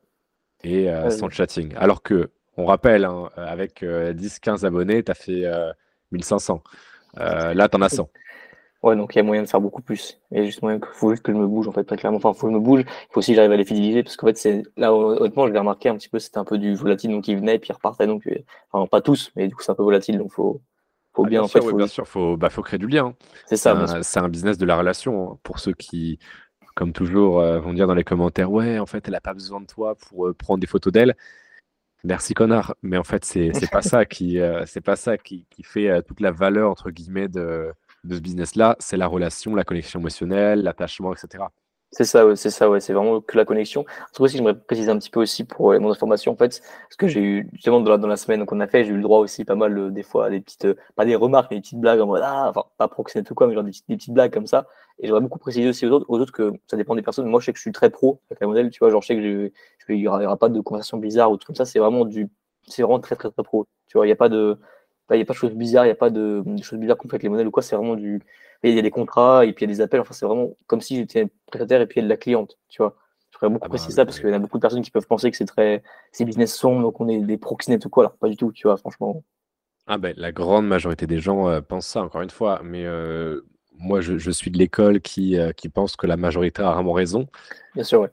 Et euh, sans chatting. Alors que, on rappelle, hein, avec 10-15 abonnés, tu as fait 1500. là, tu en as 100. Ouais, donc il y a moyen de faire beaucoup plus. Et juste moyen faut juste que je me bouge, en fait, très clairement. Enfin, faut que je me bouge. Il faut aussi que j'arrive à les fidéliser, parce qu'en fait, c'est là, honnêtement, je l'ai remarqué un petit peu, c'était un peu du volatile, donc ils venaient et puis ils repartaient. Donc, enfin, pas tous, mais du coup, c'est un peu volatile, donc faut, faut ah, bien, en fait, faut... bien sûr, faut, bah, faut créer du lien. C'est ça. C'est un, business de la relation. Hein. Pour ceux qui, comme toujours, euh, vont dire dans les commentaires, ouais, en fait, elle n'a pas besoin de toi pour euh, prendre des photos d'elle. Merci connard, mais en fait c'est pas ça qui euh, c'est pas ça qui, qui fait toute la valeur entre guillemets de, de ce business là, c'est la relation, la connexion émotionnelle, l'attachement, etc. C'est ça, c'est ça, c'est vraiment que la connexion. Truc aussi, j'aimerais préciser un petit peu aussi pour euh, mon information, en fait, parce que j'ai eu, justement, dans la, dans la semaine qu'on a fait, j'ai eu le droit aussi pas mal, euh, des fois, à des petites, euh, pas des remarques, mais des petites blagues en mode, ah, enfin, pas proxénète ou quoi, mais genre des des petites blagues comme ça. Et j'aimerais beaucoup préciser aussi aux autres, que ça dépend des personnes. Moi, je sais que je suis très pro avec la modèle, tu vois, genre, je sais que je, il y aura, pas de conversation bizarre ou tout comme ça, c'est vraiment du, c'est vraiment très, très, très pro. Tu vois, il n'y a pas de, il n'y a pas de choses bizarres, il n'y a pas de, de choses bizarres qu'on fait avec les modèles ou quoi, c'est vraiment du, il y a des contrats et puis il y a des appels. Enfin, c'est vraiment comme si j'étais prestataire et puis il y a de la cliente, tu vois. Je voudrais beaucoup ah bah, préciser ça parce qu'il y a beaucoup de personnes qui peuvent penser que c'est très, c'est business sombre, donc on est des proxénètes ou quoi. Alors, pas du tout, tu vois, franchement. Ah ben, la grande majorité des gens euh, pensent ça, encore une fois. Mais euh, moi, je, suis de l'école qui, euh, qui pense que la majorité a vraiment raison. Bien sûr, ouais.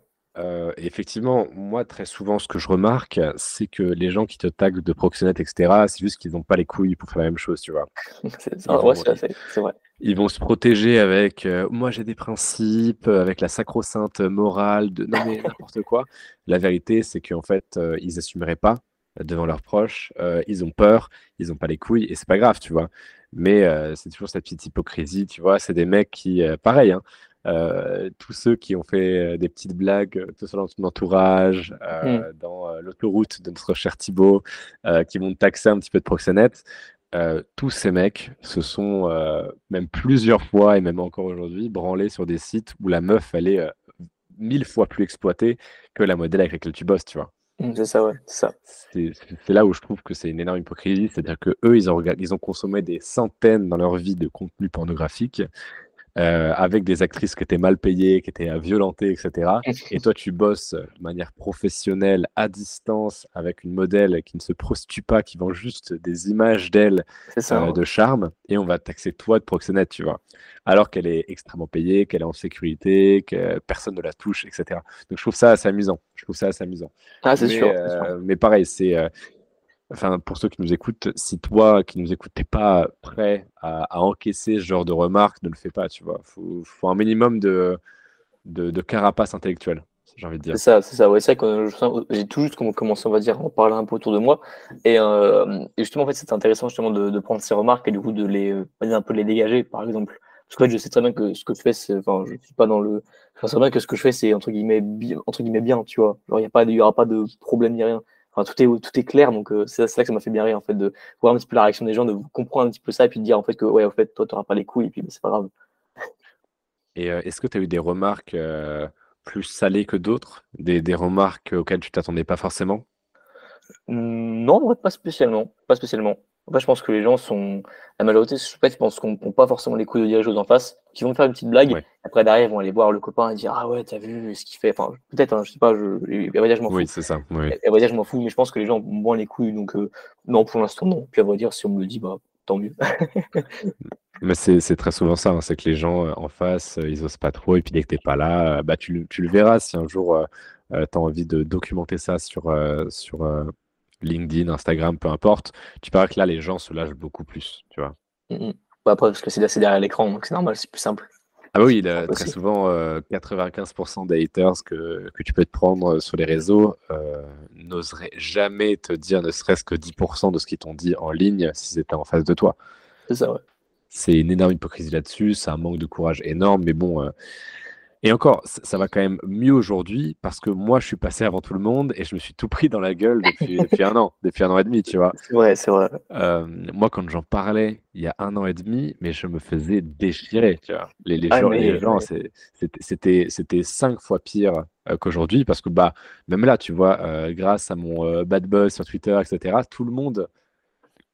Effectivement, moi, très souvent, ce que je remarque, c'est que les gens qui te taguent de proxénète, etc., c'est juste qu'ils n'ont pas les couilles pour faire la même chose, tu vois. c'est vrai. Ils vont se protéger avec moi, j'ai des principes, avec la sacro-sainte morale de non, mais n'importe quoi. La vérité, c'est qu'en fait, ils n'assumeraient pas devant leurs proches, ils ont peur, ils n'ont pas les couilles, et c'est pas grave, tu vois. Mais c'est toujours cette petite hypocrisie, tu vois. C'est des mecs qui, pareil, hein, tous ceux qui ont fait des petites blagues, tout ça dans ton entourage, Mmh. dans l'autoroute de notre cher Thibaut, qui vont taxer un petit peu de proxénète. tous ces mecs se sont même plusieurs fois et même encore aujourd'hui branlés sur des sites où la meuf elle est mille fois plus exploitée que la modèle avec laquelle tu bosses, tu vois. Mmh, c'est ça, ouais, c'est ça. C'est là où je trouve que c'est une énorme hypocrisie, c'est-à-dire que eux, ils ont, ils ont consommé des centaines dans leur vie de contenu pornographique euh, avec des actrices qui étaient mal payées, qui étaient violentées, etc. Et toi, tu bosses de manière professionnelle, à distance, avec une modèle qui ne se prostitue pas, qui vend juste des images d'elle euh, de charme, et on va taxer toi de proxénète, tu vois. Alors qu'elle est extrêmement payée, qu'elle est en sécurité, que personne ne la touche, etc. Donc je trouve ça assez amusant. Je trouve ça assez amusant. Ah, c'est sûr, euh, Mais pareil, c'est enfin, pour ceux qui nous écoutent, si toi qui nous écoutes, t'es pas prêt à, encaisser ce genre de remarques, ne le fais pas, tu vois. Faut, faut un minimum de, carapace intellectuelle, j'ai envie de dire. C'est ça, c'est ça. Ouais, c'est que j'ai tout juste commencé, on va dire, à en parler un peu autour de moi. Et, euh, justement, en fait, c'était intéressant justement de, prendre ces remarques et du coup de les, un peu les dégager, par exemple. Parce que je sais très bien que ce que je fais, c'est, je suis pas dans le, je sais bien que ce que je fais, c'est entre guillemets, bien, tu vois. Genre, il y a pas, il y aura pas de problème ni rien tout est, tout est clair, donc euh, c'est là que ça m'a fait bien rire, en fait, de voir un petit peu la réaction des gens, de comprendre un petit peu ça, et puis de dire, en fait, que, ouais, en fait, toi, tu n'auras pas les couilles, et puis c'est pas grave. Et euh, est-ce que tu as eu des remarques euh, plus salées que d'autres? Des, des, remarques auxquelles tu t'attendais pas forcément? Mmh, Non, pas spécialement. Pas spécialement. Je pense que les gens sont. La majorité, je sais pense qu'on n'ont pas forcément les couilles de dire les choses en face, qui vont faire une petite blague. Après, derrière, ils vont aller voir le copain et dire Ah ouais, t'as vu ce qu'il fait. Enfin, peut-être, hein, je sais pas, je, je m'en fous. Oui, c'est ça. Oui. dire, je m'en fous, mais je pense que les gens ont moins les couilles. Donc, euh, non, pour l'instant, non. Puis, à vrai dire, si on me le dit, bah, tant mieux. mais c'est très souvent ça. Hein, c'est que les gens euh, en face, euh, ils osent pas trop. Et puis, dès que t'es pas là, bah, tu, tu, le verras si un jour. tu as envie de documenter ça sur, sur LinkedIn, Instagram, peu importe, tu paraît que là, les gens se lâchent beaucoup plus, tu vois. Mm, mm. après, parce que c'est derrière l'écran, donc c'est normal, c'est plus simple. Ah bah oui, très souvent 95% euh, des haters que, que, tu peux te prendre euh, sur les réseaux euh, n'oseraient jamais te dire ne serait-ce que 10% de ce qu'ils t'ont dit en ligne s'ils étaient en face de toi. C'est ça, ouais. C'est une énorme hypocrisie là-dessus, c'est un manque de courage énorme, mais bon, et encore, ça va quand même mieux aujourd'hui parce que moi, je suis passé avant tout le monde et je me suis tout pris dans la gueule depuis, un an, depuis un an et demi, tu vois. Ouais, c'est vrai. Euh, moi, quand j'en parlais il y a un an et demi, mais je me faisais déchirer, tu vois. Les, les ah, gens, c'était cinq fois pire euh, qu'aujourd'hui parce que, bah, même là, tu vois, euh, grâce à mon bad buzz sur Twitter, etc., tout le monde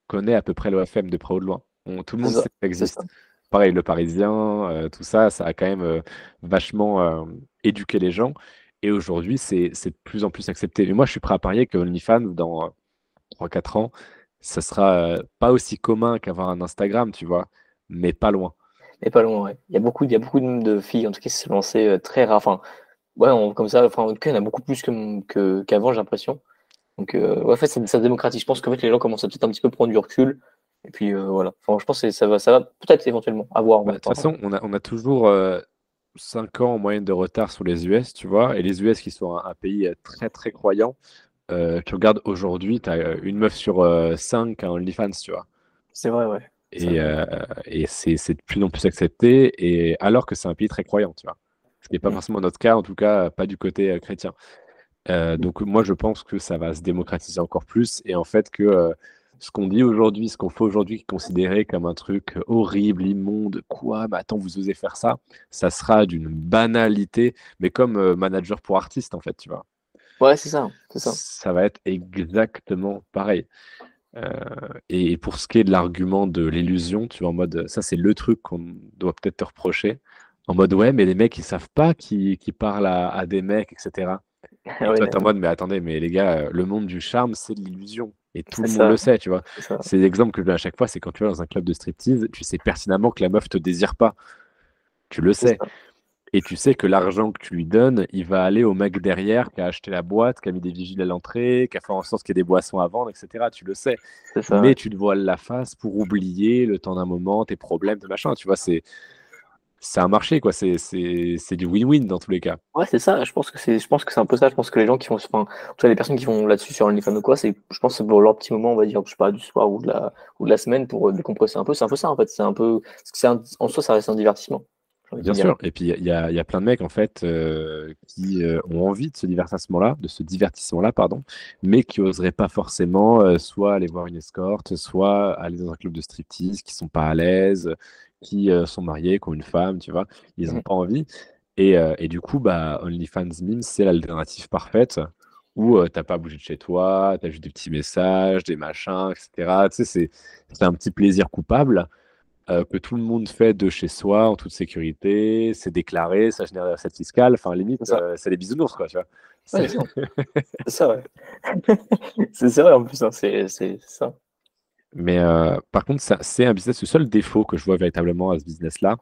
connaît à peu près l'OFM de près ou de loin. tout le monde sait que ça existe pareil, le Parisien, euh, tout ça, ça a quand même euh, vachement euh, éduqué les gens. Et aujourd'hui, c'est de plus en plus accepté. Et moi, je suis prêt à parier que OnlyFans, dans 3-4 ans, ça sera pas aussi commun qu'avoir un Instagram, tu vois, mais pas loin. Mais pas loin, ouais. Il y a beaucoup, il y a beaucoup de filles, en tout cas, qui se sont lancées très rare. Enfin, ouais, comme ça, enfin, en tout cas, il y en a beaucoup plus qu'avant, que, j'ai l'impression. Donc, en fait, ça, ça démocratise. Je pense que fait, les gens commencent à peut-être un petit peu prendre du recul et puis euh, voilà. Enfin, je pense que ça va, ça va peut-être éventuellement avoir. Bah, de toute façon, on a, on a toujours 5 euh, ans en moyenne de retard sur les US, tu vois. Et les US qui sont un, pays euh, très très croyant. tu regardes aujourd'hui, tu as une meuf sur 5 à OnlyFans, tu vois. C'est vrai, ouais. Et, et c'est de plus en plus accepté, et alors que c'est un pays très croyant, tu vois. Ce qui n'est pas mm. forcément notre cas, en tout cas, pas du côté chrétien. donc moi, je pense que ça va se démocratiser encore plus, et en fait que ce qu'on dit aujourd'hui, ce qu'on fait aujourd'hui, qui est considéré comme un truc horrible, immonde, quoi, mais attends, vous osez faire ça, ça sera d'une banalité, mais comme euh, manager pour artiste, en fait, tu vois. Ouais, c'est ça, c'est ça. Ça va être exactement pareil. Euh, et pour ce qui est de l'argument de l'illusion, tu vois, en mode, ça c'est le truc qu'on doit peut-être te reprocher, en mode, ouais, mais les mecs, ils savent pas qui, parlent à, des mecs, etc. Et toi, t'es en mode, mais attendez, mais les gars, le monde du charme, c'est de l'illusion. Et tout le monde le sait, tu vois. C'est l'exemple que je donne à chaque fois, c'est quand tu vas dans un club de striptease, tu sais pertinemment que la meuf te désire pas. Tu le sais. Et tu sais que l'argent que tu lui donnes, il va aller au mec derrière qui a acheté la boîte, qui a mis des vigiles à l'entrée, qui a fait en sorte qu'il y ait des boissons à vendre, etc. Tu le sais. Mais tu te voiles la face pour oublier le temps d'un moment, tes problèmes, tes machins. Tu vois, c'est c'est un marché, quoi. C'est, du win-win dans tous les cas. Ouais, c'est ça. Je pense que c'est, je pense que c'est un peu ça. Je pense que les gens qui vont, enfin, en les personnes qui vont là-dessus sur OnlyFans ou quoi, c'est, je pense, c'est pour leur petit moment, on va dire, je sais pas, du soir ou de la, ou de la semaine pour euh, décompresser un peu. C'est un peu ça, en fait. C'est un peu, c'est en soi, ça reste un divertissement. Bien sûr. Et puis, il y a, y a, plein de mecs, en fait, euh, qui euh, ont envie de ce divertissement-là, de ce divertissement-là, pardon, mais qui n'oseraient pas forcément euh, soit aller voir une escorte, soit aller dans un club de striptease, qui sont pas à l'aise, qui sont mariés, qui ont une femme, tu vois. Ils n'ont mmh. pas envie. Et, et, du coup, bah, OnlyFans Memes, c'est l'alternative parfaite où tu n'as pas bougé de chez toi, tu as juste des petits messages, des machins, etc. Tu sais, c'est un petit plaisir coupable euh, que tout le monde fait de chez soi en toute sécurité, c'est déclaré, ça génère cette fiscale. Enfin, limite, c'est les bisounours, quoi, tu vois. c'est ça, ouais. c'est vrai en plus, hein, c'est ça. Mais euh, par contre, c'est un business. Le seul défaut que je vois véritablement à ce business-là,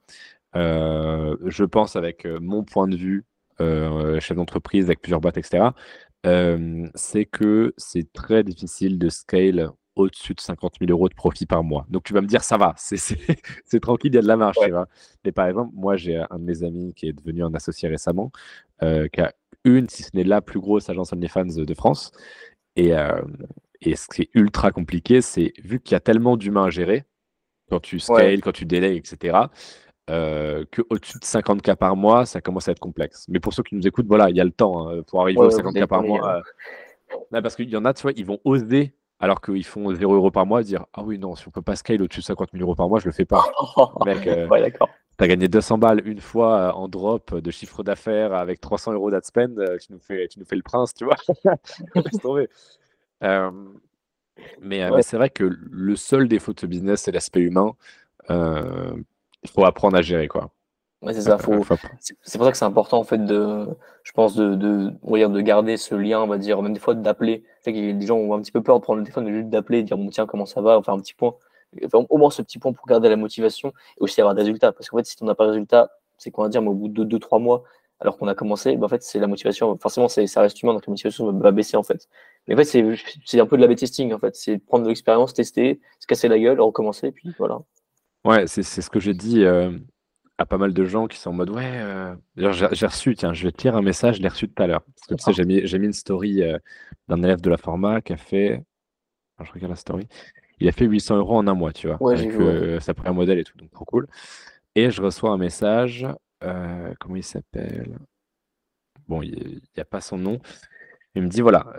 euh, je pense avec mon point de vue, chef d'entreprise avec plusieurs boîtes, etc., c'est que c'est très difficile de scale au-dessus de 50 000 euros de profit par mois. Donc tu vas me dire, ça va, c'est tranquille, il y a de la marge. Mais par exemple, moi, j'ai un de mes amis qui est devenu un associé récemment, euh, qui a une, si ce n'est la plus grosse agence OnlyFans de France. Et, euh, et ce qui est ultra compliqué, c'est vu qu'il y a tellement d'humains à gérer, quand tu scales, quand tu délais, etc., euh, qu'au-dessus de 50 cas par mois, ça commence à être complexe. Mais pour ceux qui nous écoutent, voilà, il y a le temps hein, pour arriver aux 50 cas par mois. Euh, parce qu'il y en a, tu vois, ils vont oser alors qu'ils font 0 euros par mois, dire Ah oui, non, si on peut pas scale au-dessus de 50 000 euros par mois, je le fais pas. Mec, euh, d'accord. Tu as gagné 200 balles une fois euh, en drop de chiffre d'affaires avec 300 euros d'ad spend, tu, nous fais, tu nous fais le prince, tu vois. mais, c'est vrai que le seul défaut de ce business, c'est l'aspect humain. Il faut apprendre à gérer, quoi c'est ça. C'est pour ça que c'est important en fait de, je pense de, de, de garder ce lien, on va dire, même des fois d'appeler. Les gens ont un petit peu peur de prendre le téléphone, mais juste d'appeler, dire bon tiens comment ça va, enfin un petit point, au moins ce petit point pour garder la motivation et aussi avoir des résultats. Parce qu'en fait, si on n'a pas de résultats, c'est qu'on va dire, mais au bout de 2-3 mois, alors qu'on a commencé, bah, en fait, c'est la motivation. Forcément, ça reste humain, donc la motivation va baisser en fait. Mais en fait, c'est un peu de la testing en fait. C'est prendre de l'expérience, tester, se casser la gueule, recommencer, puis voilà. Ouais, c'est ce que j'ai dit. Euh, à pas mal de gens qui sont en mode ouais. Euh... J'ai reçu, tiens, je vais te lire un message, je l'ai reçu tout à l'heure. Parce que tu sais, j'ai mis, mis, une story euh, d'un élève de la format qui a fait. je regarde la story. Il a fait 800 euros en un mois, tu vois, avec euh, sa première modèle et tout, donc trop cool. Et je reçois un message. Comment il s'appelle? Bon, il n'y a pas son nom. Il me dit voilà,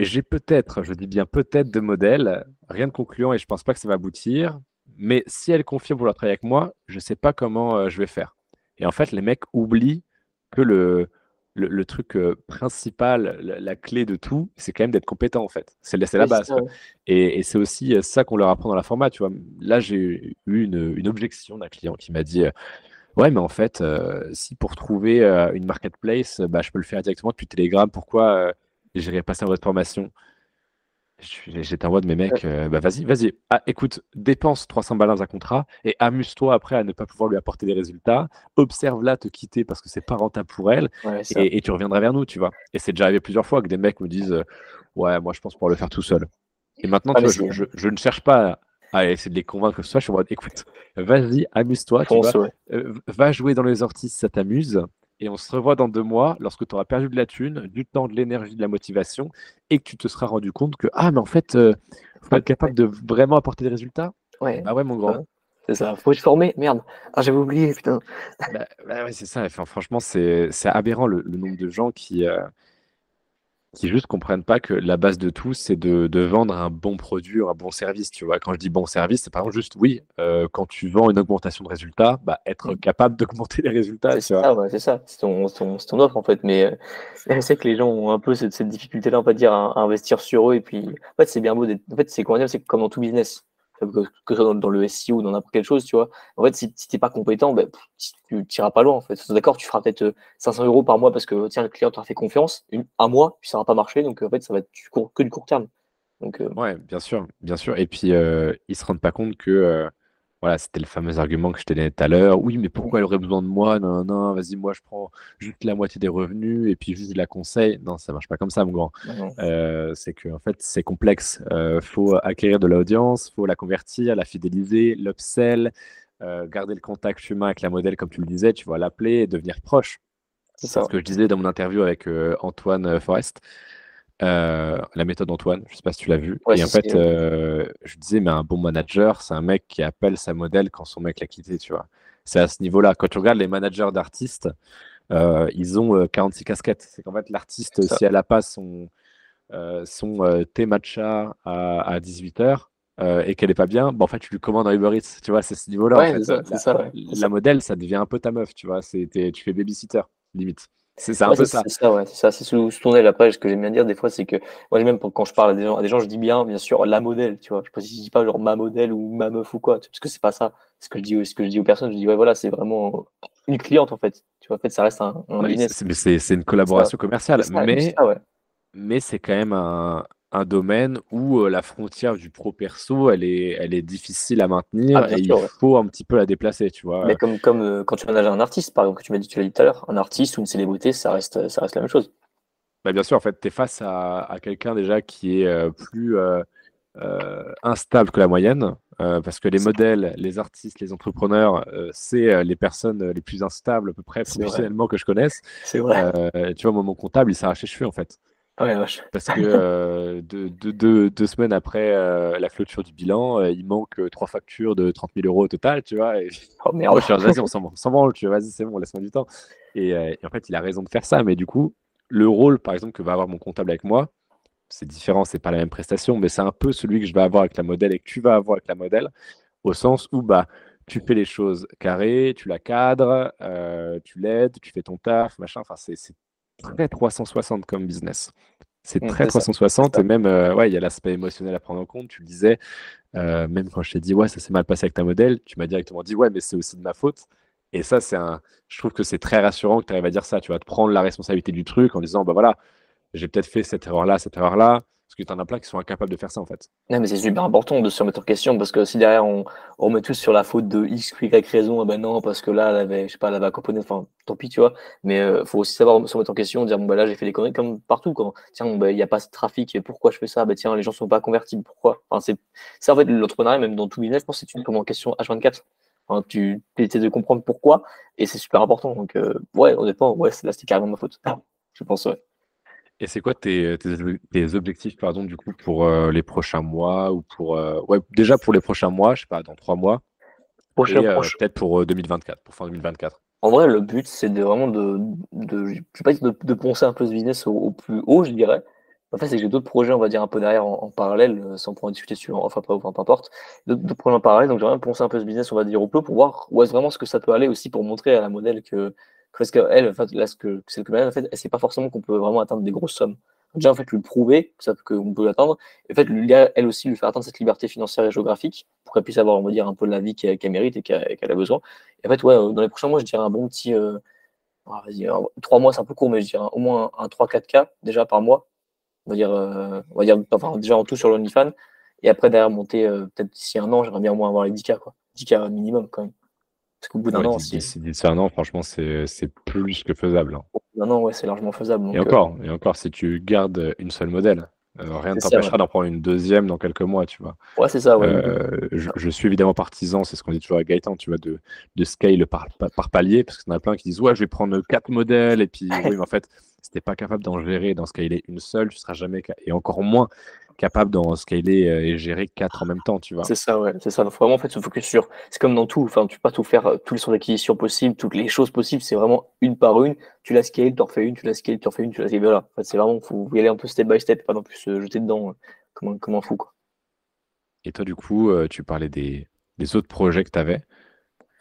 j'ai peut-être, je dis bien peut-être de modèles, rien de concluant et je pense pas que ça va aboutir. Mais si elle confirme vouloir travailler avec moi, je ne sais pas comment euh, je vais faire. Et en fait, les mecs oublient que le, le, truc euh, principal, la, clé de tout, c'est quand même d'être compétent en fait. C'est la base. Et, c'est aussi euh, ça qu'on leur apprend dans la format. Tu vois. Là, j'ai eu une, une objection d'un client qui m'a dit Ouais, mais en fait, si pour trouver une marketplace, bah, je peux le faire directement depuis Telegram, pourquoi j'irai passer en votre formation? J'étais en mode, mes mecs, euh, bah vas-y, vas-y. Ah, écoute, dépense 300 balles dans un contrat et amuse-toi après à ne pas pouvoir lui apporter des résultats. Observe-la te quitter parce que c'est pas rentable pour elle et, tu reviendras vers nous, tu vois. Et c'est déjà arrivé plusieurs fois que des mecs me disent, euh, ouais, moi je pense pouvoir le faire tout seul. Et maintenant, ah, je, ne cherche pas à essayer de les convaincre que ce soit. Je suis en mode, écoute, vas-y, amuse-toi. Euh, va jouer dans les orties si ça t'amuse et on se revoit dans deux mois lorsque tu auras perdu de la thune, du temps, de l'énergie, de la motivation et que tu te seras rendu compte que, ah, mais en fait, euh, faut être capable de vraiment apporter des résultats. Ouais. Bah ouais, mon grand. C'est ça, faut être formé, merde. Ah, j'avais oublié, putain. Bah, bah ouais, c'est ça. Enfin, franchement, c'est aberrant le, nombre de gens qui, euh, qui juste comprennent pas que la base de tout, c'est de, de, vendre un bon produit, un bon service. Tu vois, quand je dis bon service, c'est par exemple juste, oui, euh, quand tu vends une augmentation de résultats, bah, être mm. capable d'augmenter les résultats. C'est ça, ouais, c'est ça, c'est ton, ton, ton, offre en fait. Mais euh, c'est que les gens ont un peu cette, cette difficulté-là, on va dire, à, à, investir sur eux. Et puis, en fait, c'est bien beau. En fait, c'est c'est comme dans tout business que, ce soit dans, le SEO ou dans n'importe quelle chose, tu vois. En fait, si, tu n'es pas compétent, ben, tu n'iras pas loin, en fait. D'accord, tu feras peut-être 500 euh, euros par mois parce que, tiens, le client t'a fait confiance. Une, un mois, puis ça va pas marcher. Donc, en fait, ça va être que du court terme. Donc, euh, Ouais, bien sûr, bien sûr. Et puis, euh, ils se rendent pas compte que voilà, c'était le fameux argument que je donné tout à l'heure. Oui, mais pourquoi elle aurait besoin de moi? Non, non, vas-y, moi je prends juste la moitié des revenus et puis juste de la conseil. Non, ça marche pas comme ça, mon grand. Euh, c'est que en fait, c'est complexe. Euh, faut acquérir de l'audience, faut la convertir, la fidéliser, l'upsell, euh, garder le contact humain avec la modèle, comme tu le disais. Tu vois, l'appeler et devenir proche. C'est ça. ce que je disais dans mon interview avec Antoine Forest. Euh, la méthode Antoine, je sais pas si tu l'as vu. et en fait, euh, je disais, mais un bon manager, c'est un mec qui appelle sa modèle quand son mec l'a quitté, tu vois. c'est à ce niveau-là. Quand tu regardes les managers d'artistes, euh, ils ont 46 casquettes. C'est qu'en fait, l'artiste, si elle n'a pas son, son thé matcha à, 18h, et qu'elle est pas bien, bah, en fait, tu lui commandes un Uber Eats. Tu vois, c'est ce niveau-là. la, modèle, ça devient un peu ta meuf. Tu vois, tu fais babysitter, limite. C'est un peu ça. C'est ça, ouais. C'est ça. C'est sous, sous Après, ce que j'aime bien dire des fois, c'est que moi, même quand je parle à des, gens, à des gens, je dis bien, bien sûr, la modèle. Tu vois, je ne dis pas genre ma modèle ou ma meuf ou quoi, parce que c'est pas ça. Ce que je dis, ce que je dis aux personnes, je dis ouais, voilà, c'est vraiment une cliente en fait. Tu vois, en fait, ça reste un, business. C'est une collaboration commerciale, mais mais c'est quand même un, un domaine où euh, la frontière du pro-perso, elle est, elle est difficile à maintenir ah, et il faut un petit peu la déplacer, tu vois. Mais comme, comme euh, quand tu manages un artiste, par exemple, que tu m'as dit, tu l'as dit tout à l'heure, un artiste ou une célébrité, ça reste, ça reste la même chose. Bah, bien sûr, en fait, tu es face à, quelqu'un déjà qui est euh, plus instable que la moyenne, parce que les modèles, les artistes, les entrepreneurs, c'est les personnes les plus instables à peu près professionnellement que je connaisse. C'est vrai. tu vois, mon comptable, il s'arrache les cheveux en fait. Parce que euh, deux, semaines après euh, la clôture du bilan, euh, il manque trois factures de 30 000 euros au total, tu vois. Et... Oh merde. vas-y, on s'en branle, tu vois, vas-y, c'est bon, laisse-moi du temps. Et, en fait, il a raison de faire ça, mais du coup, le rôle, par exemple, que va avoir mon comptable avec moi, c'est différent, c'est pas la même prestation, mais c'est un peu celui que je vais avoir avec la modèle et que tu vas avoir avec la modèle, au sens où bah, tu fais les choses carrées, tu la cadres, tu l'aides, tu fais ton taf, machin. Enfin, c'est très 360 comme business. C'est mmh, très 360 et même, euh, ouais, il y a l'aspect émotionnel à prendre en compte. Tu le disais, euh, même quand je t'ai dit, ouais, ça s'est mal passé avec ta modèle, tu m'as directement dit, ouais, mais c'est aussi de ma faute. Et ça, c'est un, je trouve que c'est très rassurant que tu arrives à dire ça. Tu vas te prendre la responsabilité du truc en disant, bah voilà, j'ai peut-être fait cette erreur-là, cette erreur-là. Parce que tu en as plein qui sont incapables de faire ça en fait. Non, mais c'est super important de se remettre en question parce que si derrière on, on remet tous sur la faute de X, Y raison, ah ben non, parce que là, elle avait, je sais pas, elle avait accompagné, enfin, tant pis, tu vois. Mais il euh, faut aussi savoir se remettre en question, dire, bon, bah là, j'ai fait des conneries comme partout. Quand, tiens, bah, il n'y a pas de trafic, pourquoi je fais ça? Bah tiens, les gens sont pas convertibles, pourquoi? Enfin, c'est, Ça, en fait, l'entrepreneuriat, même dans tout business, je pense que c'est une remet en question H24. Enfin, tu essaies de comprendre pourquoi et c'est super important. Donc, euh, ouais, honnêtement, ouais, là, c'était carrément ma faute. Je pense, ouais. Et c'est quoi tes, tes, objectifs, pardon, du coup, pour euh, les prochains mois ou pour euh, ouais, déjà pour les prochains mois, je sais pas, dans trois mois, et euh, peut-être pour 2024, pour fin 2024. En vrai, le but, c'est vraiment de, de, je sais pas, de, de poncer un peu ce business au, plus haut, je dirais. En fait, c'est que j'ai d'autres projets, on va dire, un peu derrière en, parallèle, sans pouvoir discuter sur, enfin, pas, enfin, peu importe. D'autres projets en parallèle, donc j'aimerais poncer un peu ce business, on va dire, au plus pour voir où est-ce vraiment ce que ça peut aller aussi pour montrer à la modèle que, parce qu'elle, en fait, là, ce que c'est que en fait, elle sait pas forcément qu'on peut vraiment atteindre des grosses sommes. Déjà, en fait, lui prouver qu'on peut l'atteindre. Et en fait, elle aussi, lui faire atteindre cette liberté financière et géographique pour qu'elle puisse avoir, on va dire, un peu la vie qu'elle mérite et qu'elle a besoin. Et en fait, ouais, dans les prochains mois, je dirais un bon petit. Euh, ah, trois mois, c'est un peu court, mais je dirais au moins un, 3-4K déjà par mois. On va dire, euh, on va dire enfin, déjà en tout sur l'OnlyFans. Et après, derrière, monter euh, peut-être d'ici un an, j'aimerais bien au moins avoir les 10K, quoi. 10K minimum quand même. Parce qu'au bout d'un an, c'est un an, franchement, c'est plus que faisable. Hein. Un an, ouais, c'est largement faisable. et euh, encore, et encore, si tu gardes une seule modèle, euh, rien ne t'empêchera d'en prendre une deuxième dans quelques mois, tu vois. Ouais, c'est ça. Ouais. Euh, je, suis évidemment partisan, c'est ce qu'on dit toujours à Gaëtan, tu vois, de, de scale par, par, palier, parce qu'il y en a plein qui disent, ouais, je vais prendre quatre modèles, et puis, oui, mais en fait, si t'es pas capable d'en gérer, d'en scaler une seule, tu seras jamais, et encore moins capable d'en scaler euh, et gérer quatre en même temps, tu vois. C'est ça, ouais, c'est ça. Donc, vraiment, en fait, se focus sur. C'est comme dans tout. Enfin, tu peux pas tout faire, euh, tous les sons d'acquisition possibles, toutes les choses possibles. C'est vraiment une par une. Tu la scales, tu en refais une, tu la scales, tu en fais une, tu la scales. Voilà. En fait, c'est vraiment, faut y aller un peu step by step, pas non plus se jeter dedans euh, comme, un, comme un fou, quoi. Et toi, du coup, tu parlais des, des autres projets que tu avais.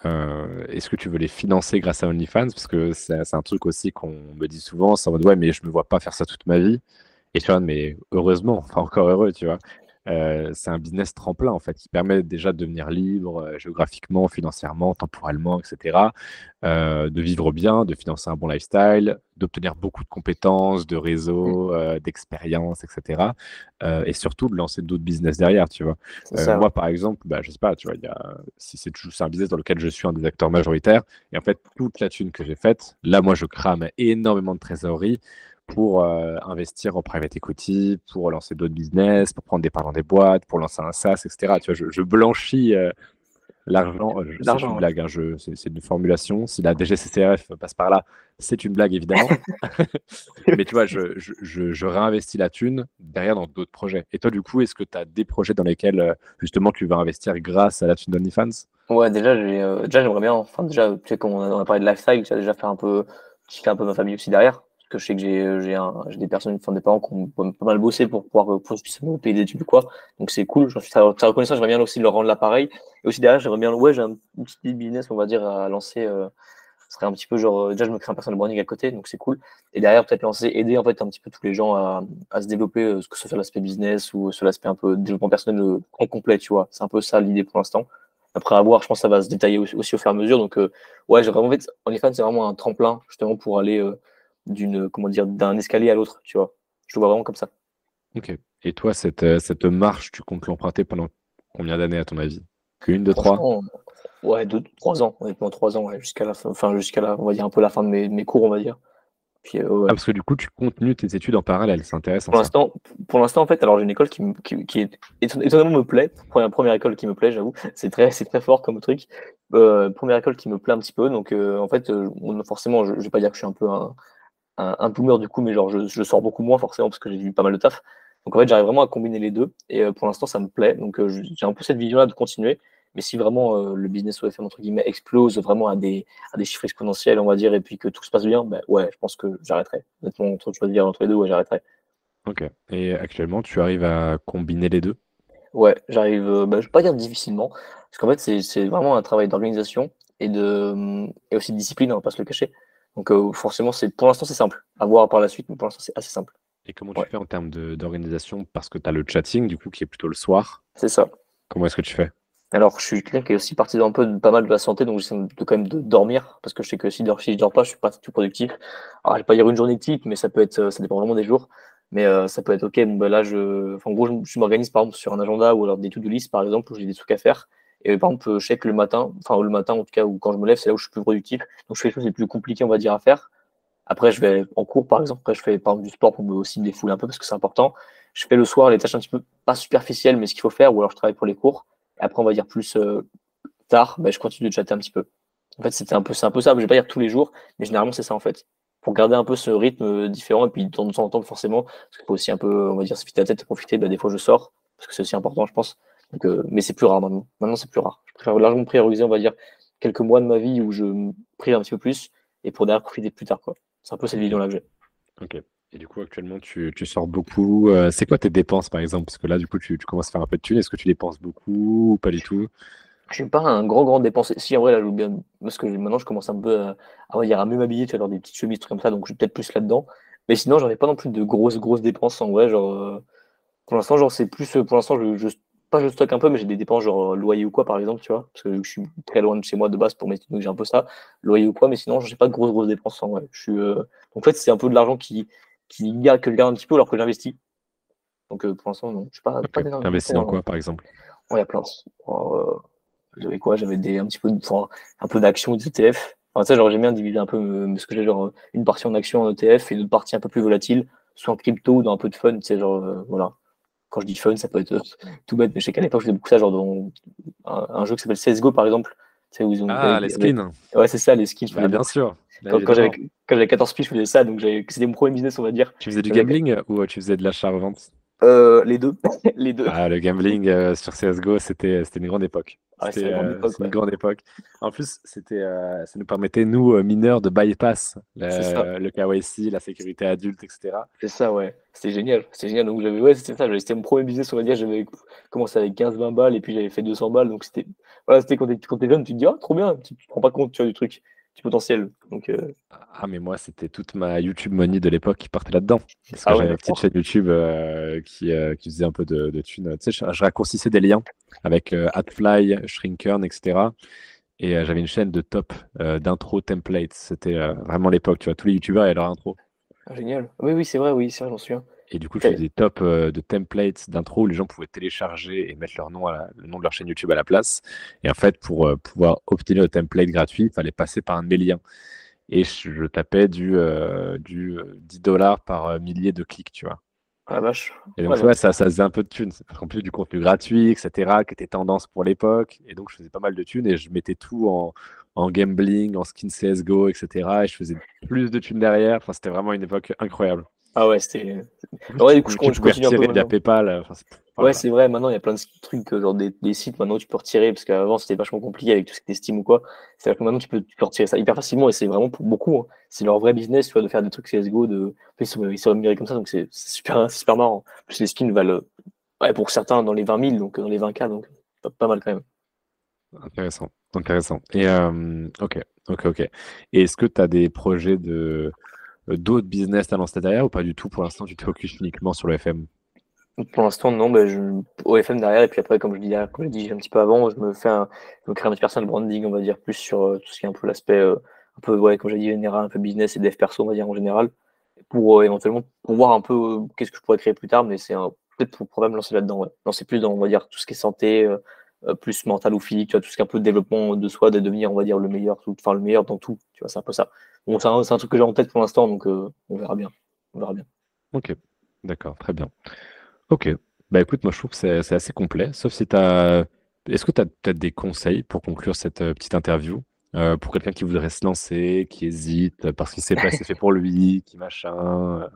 Est-ce que tu veux les financer grâce à OnlyFans? Parce que c'est un truc aussi qu'on me dit souvent, c'est en mode ouais, mais je me vois pas faire ça toute ma vie. Et tu vois, mais heureusement, enfin encore heureux, tu vois. Euh, c'est un business tremplin en fait qui permet déjà de devenir libre euh, géographiquement, financièrement, temporellement, etc. Euh, de vivre bien, de financer un bon lifestyle, d'obtenir beaucoup de compétences, de réseaux, mmh. d'expériences, etc. et surtout de lancer d'autres business derrière, tu vois. moi, par exemple, bah, je sais pas, tu vois, y a, si c'est un business dans lequel je suis un des acteurs majoritaires, et en fait, toute la thune que j'ai faite, là, moi, je crame énormément de trésorerie pour euh, investir en private equity, pour lancer d'autres business, pour prendre des parts dans des boîtes, pour lancer un SaaS, etc. Tu vois, je, blanchis euh, L'argent, euh, c'est une blague, hein, c'est une formulation. Si la DGCCRF passe par là, c'est une blague évidemment. Mais tu vois, je, je, je, réinvestis la thune derrière dans d'autres projets. Et toi, du coup, est-ce que tu as des projets dans lesquels justement tu vas investir grâce à la thune d'OnlyFans? Ouais, déjà, déjà j'aimerais bien, enfin, déjà, tu sais, quand on a, parlé de lifestyle, tu as déjà fait un peu, tu un peu ma famille aussi derrière que je sais que j'ai des personnes, enfin des parents qui ont pas mal bossé pour pouvoir pour payer des études quoi. Donc c'est cool, j'en suis très, reconnaissant. J'aimerais bien aussi leur rendre l'appareil. Et aussi derrière, j'aimerais bien, ouais, j'ai un petit business, on va dire, à lancer. Euh, ce serait un petit peu genre, déjà je me crée un personal branding à côté, donc c'est cool. Et derrière, peut-être lancer, aider en fait un petit peu tous les gens à, à se développer, euh, que ce soit l'aspect business ou sur l'aspect un peu développement personnel euh, très complet, tu vois. C'est un peu ça l'idée pour l'instant. Après avoir, je pense que ça va se détailler aussi, au fur et à mesure. Donc, ouais, j'ai vraiment, en fait, OnlyFans, c'est vraiment un tremplin, justement, pour aller d'une comment dire d'un escalier à l'autre, tu vois. Je le vois vraiment comme ça. Ok. Et toi, cette, euh, cette marche, tu comptes l'emprunter pendant combien d'années à ton avis? Une, deux, trois? Ouais, deux, trois ans, honnêtement, trois ans, jusqu'à la fin, enfin jusqu'à la, on va dire un peu la fin de mes, mes cours, on va dire. Puis, euh, ah, parce que du coup, tu continues tes études en parallèle, c'est intéressant. Pour l'instant, pour l'instant, en fait, alors j'ai une école qui, qui, qui est, étonnamment me plaît. Première, première école qui me plaît, j'avoue. C'est très, c'est très fort comme truc. Euh, première école qui me plaît un petit peu. Donc, en fait, forcément, je, je vais pas dire que je suis un peu un, un, boomer du coup, mais genre je, sors beaucoup moins forcément parce que j'ai vu pas mal de taf. Donc en fait, j'arrive vraiment à combiner les deux et euh, pour l'instant, ça me plaît. Donc euh, j'ai un peu cette vision-là de continuer. Mais si vraiment euh, le business OFM entre guillemets explose vraiment à des, à des chiffres exponentiels, on va dire, et puis que tout se passe bien, ben ouais, je pense que j'arrêterai. Honnêtement, entre choisir entre les deux, ouais, j'arrêterai. Ok. Et actuellement, tu arrives à combiner les deux? Ouais, j'arrive, bah, je ne vais pas dire difficilement, parce qu'en fait, c'est vraiment un travail d'organisation et, de, et aussi de discipline, on va pas se le cacher. Donc euh, forcément, c'est pour l'instant, c'est simple. À voir par la suite, mais pour l'instant, c'est assez simple. Et comment tu fais en termes d'organisation? Parce que tu as le chatting, du coup, qui est plutôt le soir. C'est ça. Comment est-ce que tu fais? Alors, je suis quelqu'un qui est aussi parti un peu de, pas mal de la santé, donc j'essaie de quand même de dormir, parce que je sais que si, si je dors pas, je suis pas tout productif. Alors, je vais pas dire une journée type, mais ça peut être, ça dépend vraiment des jours. Mais euh, ça peut être ok. Bon, ben là, je, en gros, je, m'organise par exemple sur un agenda ou alors des to-do list, par exemple, où j'ai des trucs à faire. Et par exemple, je sais que le matin, enfin le matin en tout cas, ou quand je me lève, c'est là où je suis plus productif. Donc je fais les choses les plus compliquées, on va dire, à faire. Après, je vais en cours, par exemple. Après, je fais par exemple, du sport pour me aussi défouler un peu parce que c'est important. Je fais le soir les tâches un petit peu pas superficielles, mais ce qu'il faut faire, ou alors je travaille pour les cours. Et après, on va dire plus euh, tard, ben, je continue de chatter un petit peu. En fait, c'était un peu, c'est un peu ça. Je vais pas dire tous les jours, mais généralement, c'est ça en fait. Pour garder un peu ce rythme différent, et puis de temps en temps, forcément, parce qu'il faut aussi un peu, on va dire, se fitter la tête et profiter. Ben, des fois, je sors, parce que c'est aussi important, je pense. Donc, euh, mais c'est plus rare maintenant. Maintenant, c'est plus rare. Je préfère largement prioriser, on va dire, quelques mois de ma vie où je prie un petit peu plus, et pour derrière profiter plus tard, quoi. C'est un peu cette vision-là que j'ai. Ok. Et du coup, actuellement, tu, tu sors beaucoup. Euh, c'est quoi tes dépenses, par exemple? Parce que là, du coup, tu, tu, commences à faire un peu de thunes. Est-ce que tu dépenses beaucoup ou pas du tout? Je suis pas un grand, grand dépensier. Si, en vrai, là, je bien. Parce que maintenant, je commence un peu à, à, dire, à mieux m'habiller, tu vois, des petites chemises, trucs comme ça. Donc, je suis peut-être plus là-dedans. Mais sinon, j'en ai pas non plus de grosses, grosses dépenses en vrai. Genre, euh, pour l'instant, genre, c'est plus. Pour l'instant, je, je, pas je stocke un peu, mais j'ai des dépenses genre loyer ou quoi, par exemple, tu vois, parce que je suis très loin de chez moi de base pour mes donc j'ai un peu ça, loyer ou quoi, mais sinon, j'ai pas de grosses, grosses dépenses. En vrai. Je suis, euh, en fait, c'est un peu de l'argent qui, qui garde, que je garde un petit peu alors que j'investis. Donc euh, pour l'instant, non, je suis pas, okay. pas Investi dans quoi, par exemple? Ouais, il y a plein. Euh, j'avais quoi? J'avais des un petit peu, enfin, un peu d'actions, des ETF. Enfin, ça, genre, j'aime bien diviser un peu ce que j'ai, genre une partie en action en ETF et une autre partie un peu plus volatile, soit en crypto ou dans un peu de fun, tu sais, genre, voilà quand je dis fun, ça peut être tout bête, mais je sais qu'à l'époque, je faisais beaucoup ça, genre dans un, jeu qui s'appelle CSGO, par exemple. Où ah, les skins. Ouais, c'est ça, les skins. Bah, bien sûr. quand, j'avais 14 piges, je faisais ça, donc c'était mon premier business, on va dire. Tu faisais du gambling ou tu faisais de l'achat-revente? Euh, les deux. les deux. Ah, le gambling euh, sur CSGO, c'était une grande époque. Ah, c'était euh, une, grande époque. En plus, c'était, ça nous permettait, nous, mineurs, de bypass le, le KYC, la sécurité adulte, etc. C'est ça, ouais. C'était génial. C'était génial. Donc, j'avais, ouais, c'était ça. C'était mon premier business, on va dire. J'avais commencé avec 15-20 balles et puis j'avais fait 200 balles. Donc, c'était, voilà, c'était quand t'es, jeune, tu te dis, ah, trop bien. Tu te rends pas compte, tu vois, du truc potentiel. Donc, euh, Ah, mais moi, c'était toute ma YouTube money de l'époque qui partait là-dedans. Parce que ah j'avais une petite chaîne YouTube euh, qui, euh, qui, faisait un peu de, de thunes. Tu sais, je, raccourcissais des liens avec AdFly, Shrinkern, etc. Et j'avais une chaîne de top d'intro templates. C'était vraiment l'époque. Tu vois, tous les YouTubeurs avaient leur intro. Ah, génial. Oui, oui, c'est vrai, oui, c'est vrai, j'en souviens. Et du coup, je faisais des tops euh, de templates d'intro où les gens pouvaient télécharger et mettre leur nom à le nom de leur chaîne YouTube à la place. Et en fait, pour euh, pouvoir obtenir le template gratuit, il fallait passer par un de mes liens. Et je, tapais du, euh, du 10 dollars par millier de clics, tu vois. Ah, vache. Et donc, ouais, ça, ça faisait un peu de thunes. En plus du contenu gratuit, etc., qui était tendance pour l'époque. Et donc, je faisais pas mal de thunes et je mettais tout en, en gambling, en skin CSGO, etc. Et je faisais plus de thunes derrière. Enfin, c'était vraiment une époque incroyable. Ah ouais, c'était. Ouais, du coup, je, je continue un peu. via PayPal. Enfin, Ouais, c'est vrai. Maintenant, il y a plein de trucs, genre des, des sites maintenant tu peux retirer parce qu'avant c'était vachement compliqué avec tout ce qui était Steam ou quoi. C'est-à-dire que maintenant tu peux, tu peux retirer ça hyper facilement et c'est vraiment pour beaucoup. Hein. C'est leur vrai business, tu vois, de faire des trucs CSGO. De... Ils sont, ils sont comme ça, donc c'est super, super marrant. plus, les skins valent, ouais, pour certains, dans les 20 000, donc dans les 20K, donc pas, pas mal quand même. Intéressant, intéressant. Et euh, ok, ok, ok. Et est-ce que tu as des projets de d'autres business à lancer derrière ou pas du tout Pour l'instant, tu te focuses uniquement sur le FM pour l'instant, non, bah, je, au FM derrière, et puis après, comme je disais, comme je dit un petit peu avant, je me fais un, je me crée un petit personal branding, on va dire, plus sur euh, tout ce qui est un peu l'aspect, euh, un peu, ouais, comme j'ai dit, général, un peu business et dev perso, on va dire, en général, pour euh, éventuellement pour voir un peu qu'est-ce que je pourrais créer plus tard, mais c'est peut-être pour, pour me lancer là-dedans. Lancer plus dans, on va dire, tout ce qui est santé, plus mental ou physique, tu vois, tout ce qui est un peu développement de soi, de devenir, on va dire, le meilleur, enfin, le meilleur dans tout, tu vois, c'est un peu ça. Bon, c'est un, un, truc que j'ai en tête pour l'instant, donc on verra bien. On verra bien. Ok, d'accord, très bien. Ok, bah écoute, moi je trouve que c'est assez complet, sauf si tu as... Est-ce que tu as peut-être des conseils pour conclure cette euh, petite interview euh, pour quelqu'un qui voudrait se lancer, qui hésite parce qu'il sait pas si c'est fait pour lui, qui machin euh,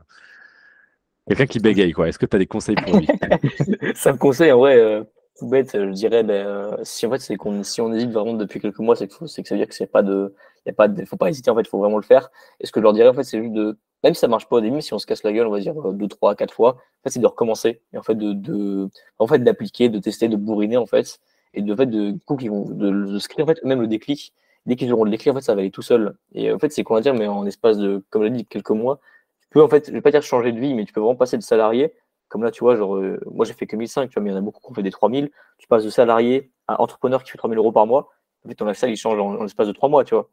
Quelqu'un qui bégaye, quoi. Est-ce que tu as des conseils pour lui? Ça me conseille, en vrai, tout bête, je dirais, ben, si en fait, c'est qu'on si on hésite vraiment depuis quelques mois, c'est que, que ça veut dire que c'est pas de. Pas de, faut pas hésiter, en fait, il faut vraiment le faire. Et ce que je leur dirais, en fait, c'est juste de même si ça marche pas au début, si on se casse la gueule, on va dire euh, deux, trois, quatre fois, en fait, c'est de recommencer et en fait de, en fait d'appliquer, de tester, de bourriner en fait, et de fait de coup qu'ils vont de, de en fait même le déclic. Dès qu'ils auront le déclic, en fait, ça va aller tout seul. Et en fait, c'est quoi dire, mais en espace de, comme je l'ai dit, quelques mois, tu peux en fait, je vais pas dire changer de vie, mais tu peux vraiment passer de salarié. Comme là, tu vois, genre, euh, moi j'ai fait que 1005, tu vois, mais il y en a beaucoup qui ont fait des 3000. Tu passes de salarié à entrepreneur qui fait 3000 euros par mois. En fait, ton lifestyle, il change en, l'espace de trois mois, tu vois.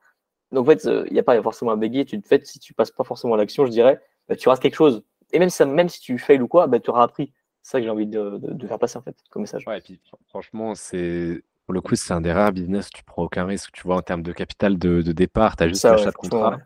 Donc, en fait, il n'y a pas forcément à bégayer. Tu, en fait, si tu passes pas forcément à l'action, je dirais, bah, tu rates quelque chose. Et même, ça, même si tu fails ou quoi, bah, tu auras appris. C'est ça que j'ai envie de, de, faire passer en fait comme message. Ouais, et puis franchement, c'est pour le coup, c'est un des rares business où tu prends aucun risque. Tu vois, en termes de capital de, de départ, tu as juste l'achat de contrat.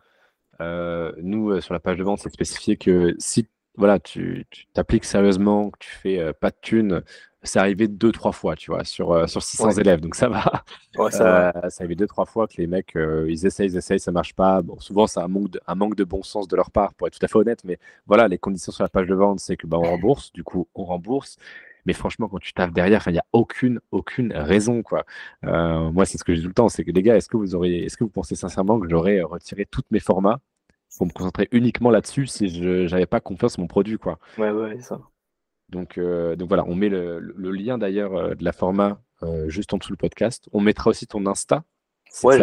Euh, nous, euh, sur la page de vente, c'est spécifié que si voilà, tu t'appliques sérieusement, que tu fais euh, pas de thunes, c'est arrivé deux, trois fois, tu vois, sur, euh, sur 600 élèves. Donc ça va. Ouais, ça euh, arrivé deux, trois fois que les mecs, euh, ils essayent, ils essayent, ça marche pas. Bon, souvent, c'est un manque, de, un manque de bon sens de leur part, pour être tout à fait honnête. Mais voilà, les conditions sur la page de vente, c'est que bah, on rembourse. Du coup, on rembourse. Mais franchement, quand tu tapes derrière, il n'y a aucune, aucune raison. Quoi. moi, c'est ce que je dis tout le temps, c'est que les gars, est-ce que vous auriez, est-ce que vous pensez sincèrement que j'aurais retiré tous mes formats pour me concentrer uniquement là-dessus si je n'avais pas confiance en mon produit, quoi. Ouais, ouais, ça. Donc, euh, donc voilà, on met le, lien d'ailleurs euh, de la format euh, juste en dessous le podcast. On mettra aussi ton Insta. Ouais,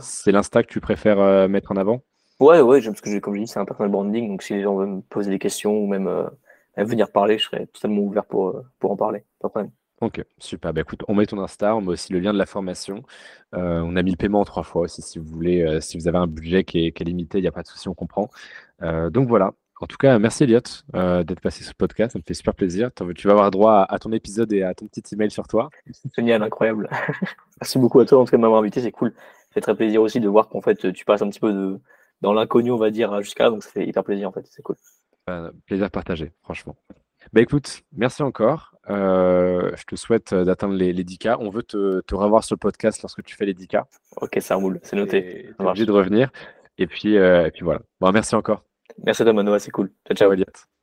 c'est l'Insta que tu préfères mettre en avant? Ouais, ouais, parce que comme je dis, c'est un personal branding. Donc si les gens veulent me poser des questions ou même venir parler, je serai totalement ouvert pour, pour en parler. Pas de problème. Ok, super. Bah, écoute, on met ton Insta, on met aussi le lien de la formation. on a mis le paiement en trois fois aussi, si vous voulez, si vous avez un budget qui est, qui est limité, il n'y a pas de souci, on comprend. donc voilà, en tout cas, merci Elliot euh, d'être passé sur le podcast. Ça me fait super plaisir. Tu vas avoir droit à, ton épisode et à ton petit email sur toi. Génial, incroyable. merci beaucoup à toi en tout cas de m'avoir invité. C'est cool. Ça fait très plaisir aussi de voir qu'en fait tu passes un petit peu de, dans l'inconnu, on va dire, jusqu'à là. Donc ça fait hyper plaisir en fait. C'est cool. Euh, plaisir partagé, franchement. Bah écoute, merci encore. Euh, je te souhaite d'atteindre les, les, 10K. On veut te, revoir sur le podcast lorsque tu fais les 10K. Ok, ça roule, c'est noté. Tu obligé de revenir. Et puis, et puis voilà. Bon, merci encore. Merci à toi, Manoa, c'est cool. Ciao, ciao, Elliot.